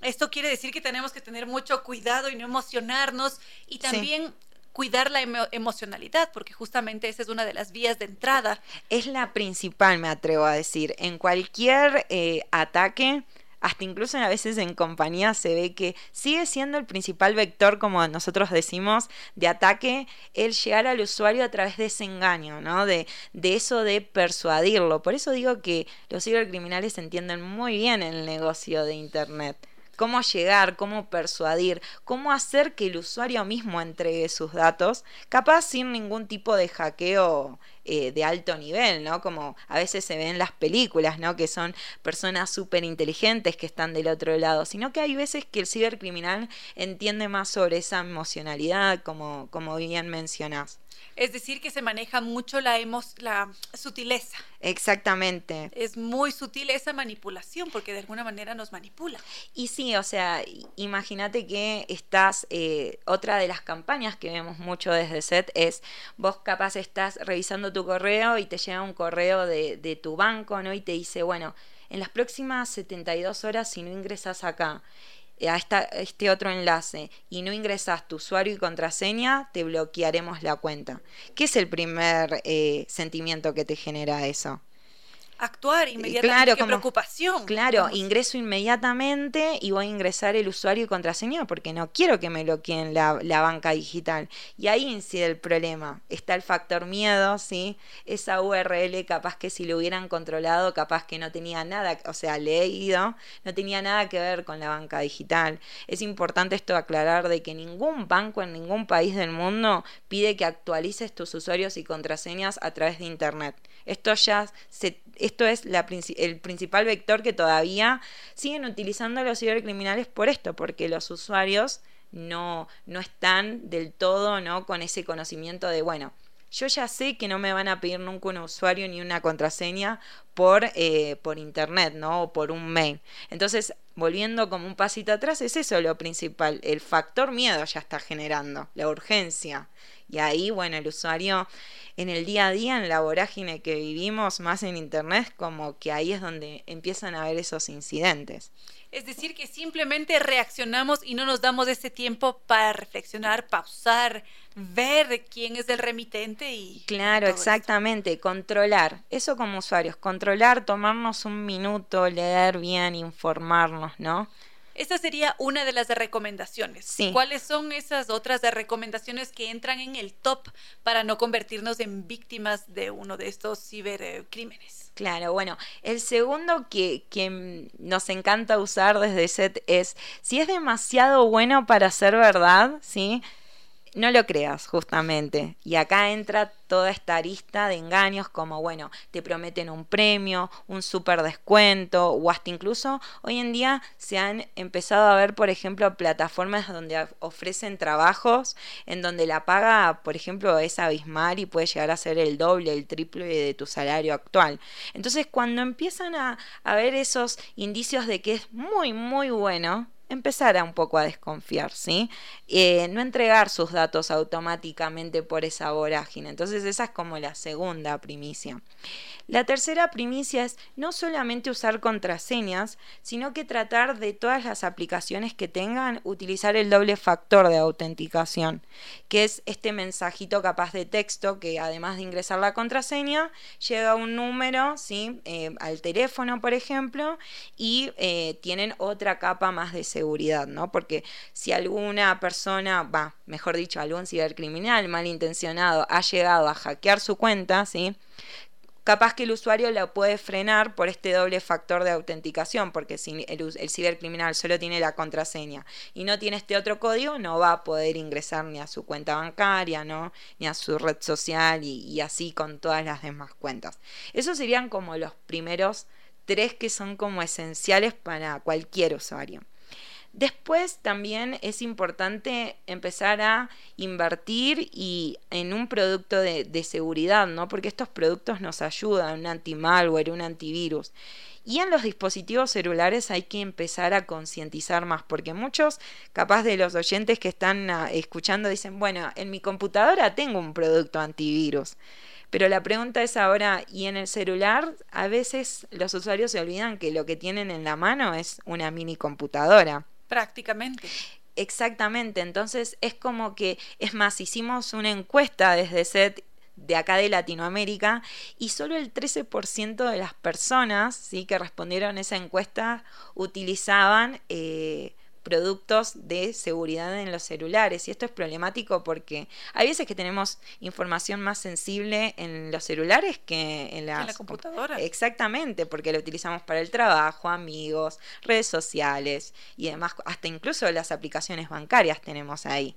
Speaker 9: esto quiere decir que tenemos que tener mucho cuidado y no emocionarnos y también sí. cuidar la emo emocionalidad, porque justamente esa es una de las vías de entrada.
Speaker 10: Es la principal, me atrevo a decir. En cualquier eh, ataque hasta incluso a veces en compañía se ve que sigue siendo el principal vector, como nosotros decimos, de ataque, el llegar al usuario a través de ese engaño, ¿no? De, de eso de persuadirlo. Por eso digo que los cibercriminales entienden muy bien el negocio de Internet cómo llegar, cómo persuadir, cómo hacer que el usuario mismo entregue sus datos, capaz sin ningún tipo de hackeo eh, de alto nivel, ¿no? Como a veces se ven en las películas, ¿no? Que son personas súper inteligentes que están del otro lado, sino que hay veces que el cibercriminal entiende más sobre esa emocionalidad, como, como bien mencionás.
Speaker 9: Es decir, que se maneja mucho la, la sutileza.
Speaker 10: Exactamente.
Speaker 9: Es muy sutil esa manipulación porque de alguna manera nos manipula.
Speaker 10: Y sí, o sea, imagínate que estás, eh, otra de las campañas que vemos mucho desde SET es, vos capaz estás revisando tu correo y te llega un correo de, de tu banco, ¿no? Y te dice, bueno, en las próximas 72 horas si no ingresas acá a este otro enlace y no ingresas tu usuario y contraseña, te bloquearemos la cuenta. ¿Qué es el primer eh, sentimiento que te genera eso?
Speaker 9: Actuar inmediatamente. Claro, preocupación.
Speaker 10: Claro, ingreso inmediatamente y voy a ingresar el usuario y contraseña porque no quiero que me bloqueen la, la banca digital. Y ahí incide el problema. Está el factor miedo, ¿sí? Esa URL capaz que si lo hubieran controlado, capaz que no tenía nada, o sea, leído, no tenía nada que ver con la banca digital. Es importante esto aclarar de que ningún banco en ningún país del mundo pide que actualices tus usuarios y contraseñas a través de Internet. Esto ya se, esto es el principal vector que todavía siguen utilizando los cibercriminales por esto, porque los usuarios no, no están del todo ¿no? con ese conocimiento de, bueno, yo ya sé que no me van a pedir nunca un usuario ni una contraseña por, eh, por internet, ¿no? O por un mail. Entonces, volviendo como un pasito atrás, es eso lo principal. El factor miedo ya está generando, la urgencia. Y ahí, bueno, el usuario en el día a día, en la vorágine que vivimos, más en Internet, como que ahí es donde empiezan a haber esos incidentes.
Speaker 9: Es decir, que simplemente reaccionamos y no nos damos ese tiempo para reflexionar, pausar, ver quién es el remitente y...
Speaker 10: Claro, exactamente, controlar. Eso como usuarios, controlar, tomarnos un minuto, leer bien, informarnos, ¿no?
Speaker 9: Esa sería una de las recomendaciones. ¿Cuáles son esas otras recomendaciones que entran en el top para no convertirnos en víctimas de uno de estos cibercrímenes?
Speaker 10: Claro, bueno, el segundo que, que nos encanta usar desde SET es, si es demasiado bueno para ser verdad, ¿sí? No lo creas, justamente. Y acá entra toda esta arista de engaños como, bueno, te prometen un premio, un super descuento, o hasta incluso hoy en día se han empezado a ver, por ejemplo, plataformas donde ofrecen trabajos en donde la paga, por ejemplo, es abismal y puede llegar a ser el doble, el triple de tu salario actual. Entonces, cuando empiezan a, a ver esos indicios de que es muy, muy bueno, empezar a un poco a desconfiar, ¿sí? Eh, no entregar sus datos automáticamente por esa vorágine. Entonces esa es como la segunda primicia. La tercera primicia es no solamente usar contraseñas, sino que tratar de todas las aplicaciones que tengan utilizar el doble factor de autenticación, que es este mensajito capaz de texto que además de ingresar la contraseña, llega un número ¿sí? Eh, al teléfono, por ejemplo, y eh, tienen otra capa más de seguridad, ¿no? Porque si alguna persona, va, mejor dicho, algún cibercriminal malintencionado ha llegado a hackear su cuenta, ¿sí? capaz que el usuario la puede frenar por este doble factor de autenticación, porque si el, cibercriminal solo tiene la contraseña y no tiene este otro código, no va a poder ingresar ni a su cuenta bancaria, ¿no? ni a su red social y, y así con todas las demás cuentas. Esos serían como los primeros tres que son como esenciales para cualquier usuario. Después también es importante empezar a invertir y en un producto de, de, seguridad, ¿no? Porque estos productos nos ayudan, un anti-malware, un antivirus. Y en los dispositivos celulares hay que empezar a concientizar más, porque muchos, capaz de los oyentes que están ah, escuchando, dicen, bueno, en mi computadora tengo un producto antivirus. Pero la pregunta es ahora, ¿y en el celular? A veces los usuarios se olvidan que lo que tienen en la mano es una mini computadora.
Speaker 9: Prácticamente.
Speaker 10: Exactamente, entonces es como que, es más, hicimos una encuesta desde SET de acá de Latinoamérica y solo el 13% de las personas ¿sí? que respondieron a esa encuesta utilizaban eh, productos de seguridad en los celulares. Y esto es problemático porque hay veces que tenemos información más sensible en los celulares que en,
Speaker 9: la computadora.
Speaker 10: Exactamente, porque la utilizamos para el trabajo, amigos, redes sociales y demás, hasta incluso las aplicaciones bancarias tenemos ahí.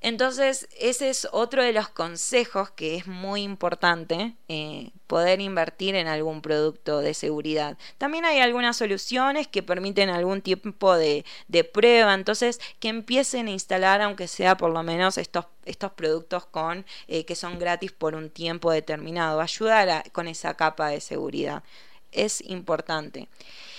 Speaker 10: Entonces, ese es otro de los consejos que es muy importante, eh, poder invertir en algún producto de seguridad. También hay algunas soluciones que permiten algún tiempo de, prueba, entonces que empiecen a instalar, aunque sea por lo menos estos, estos productos con, eh, que son gratis por un tiempo determinado, ayudar con esa capa de seguridad. Es importante.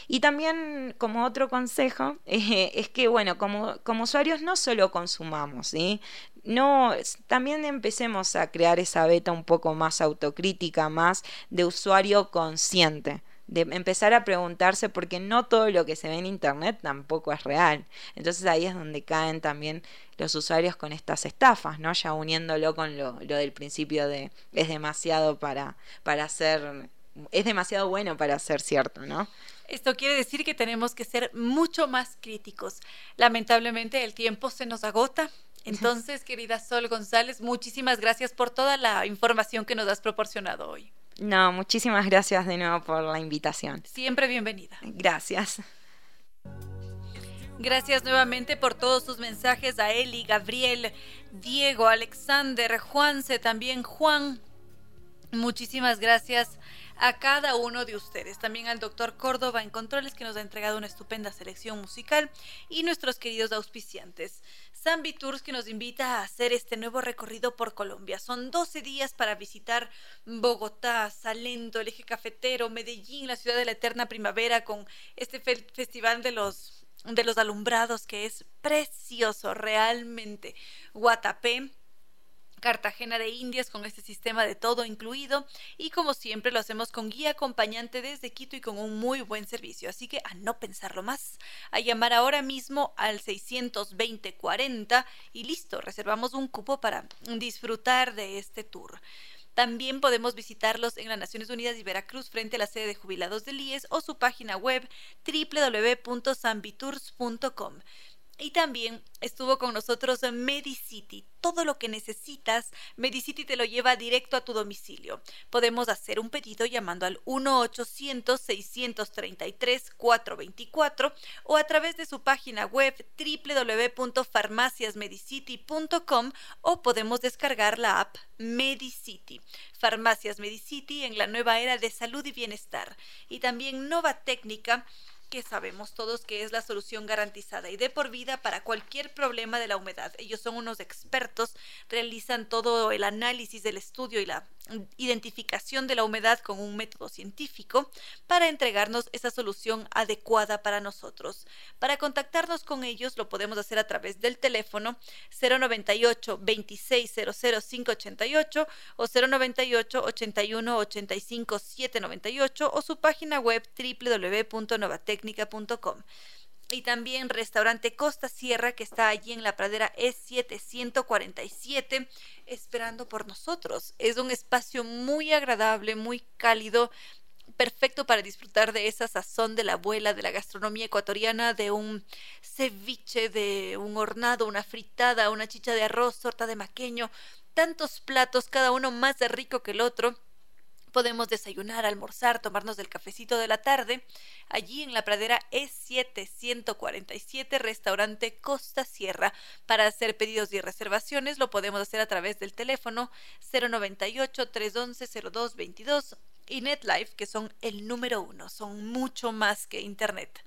Speaker 10: Y también como otro consejo eh, es que, bueno, como, como usuarios no solo consumamos, ¿sí? No, también empecemos a crear esa beta un poco más autocrítica, más de usuario consciente de empezar a preguntarse porque no todo lo que se ve en internet tampoco es real. Entonces ahí es donde caen también los usuarios con estas estafas, ¿no? Ya uniéndolo con lo, lo del principio de es demasiado para, para ser, es demasiado bueno para ser cierto, ¿no?
Speaker 9: Esto quiere decir que tenemos que ser mucho más críticos. Lamentablemente el tiempo se nos agota. Entonces, querida Sol González, muchísimas gracias por toda la información que nos has proporcionado hoy.
Speaker 10: No, muchísimas gracias de nuevo por la invitación.
Speaker 9: Siempre bienvenida.
Speaker 10: Gracias.
Speaker 9: Gracias nuevamente por todos sus mensajes a Eli, Gabriel, Diego, Alexander, Juanse, también Juan. Muchísimas gracias a cada uno de ustedes. También al doctor Córdoba en Controles que nos ha entregado una estupenda selección musical y nuestros queridos auspiciantes. Zambi Tours que nos invita a hacer este nuevo recorrido por Colombia. Son 12 días para visitar Bogotá, Salento, el eje cafetero, Medellín, la ciudad de la eterna primavera con este festival de los de los alumbrados que es precioso realmente. Guatapé, Cartagena de Indias con este sistema de todo incluido y como siempre lo hacemos con guía acompañante desde Quito y con un muy buen servicio. Así que a no pensarlo más, a llamar ahora mismo al 620 40 y listo, reservamos un cupo para disfrutar de este tour. También podemos visitarlos en las Naciones Unidas y Veracruz frente a la sede de jubilados del IES o su página web www.sambitours.com. Y también estuvo con nosotros Medicity. Todo lo que necesitas, Medicity te lo lleva directo a tu domicilio. Podemos hacer un pedido llamando al 1-800-633-424 o a través de su página web www.farmaciasmedicity.com o podemos descargar la app Medicity. Farmacias Medicity en la nueva era de salud y bienestar. Y también Nova Técnica que sabemos todos que es la solución garantizada y de por vida para cualquier problema de la humedad. Ellos son unos expertos, realizan todo el análisis del estudio y la identificación de la humedad con un método científico para entregarnos esa solución adecuada para nosotros. Para contactarnos con ellos lo podemos hacer a través del teléfono 098 2600 588 o 098 81 85 798 o su página web www.novatecnica.com y también restaurante Costa Sierra que está allí en la pradera E747 esperando por nosotros. Es un espacio muy agradable, muy cálido, perfecto para disfrutar de esa sazón de la abuela, de la gastronomía ecuatoriana, de un ceviche, de un hornado, una fritada, una chicha de arroz, torta de maqueño, tantos platos, cada uno más rico que el otro Podemos desayunar, almorzar, tomarnos del cafecito de la tarde, allí en la pradera E747, restaurante Costa Sierra. Para hacer pedidos y reservaciones lo podemos hacer a través del teléfono 098-311-0222 y NetLife, que son el número uno, son mucho más que Internet.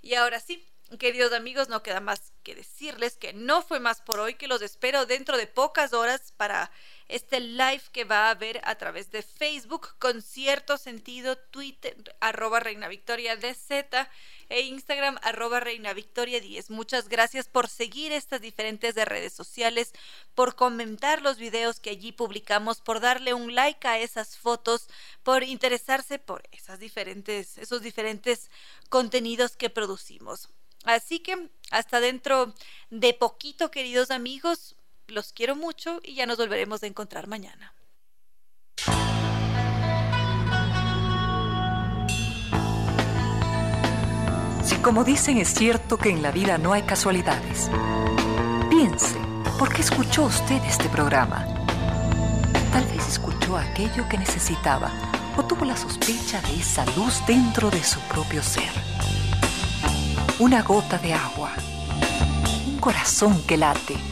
Speaker 9: Y ahora sí, Queridos amigos, no queda más que decirles que no fue más por hoy, que los espero dentro de pocas horas para este live que va a haber a través de Facebook con cierto sentido, Twitter, arroba Reina Victoria DZ e Instagram, arroba Reina Victoria 10. Muchas gracias por seguir estas diferentes redes sociales, por comentar los videos que allí publicamos, por darle un like a esas fotos, por interesarse por esas diferentes, esos diferentes contenidos que producimos. Así que hasta dentro de poquito, queridos amigos, los quiero mucho y ya nos volveremos a encontrar mañana.
Speaker 2: Si como dicen es cierto que en la vida no hay casualidades, piense, ¿por qué escuchó usted este programa? Tal vez escuchó aquello que necesitaba o tuvo la sospecha de esa luz dentro de su propio ser. Una gota de agua, un corazón que late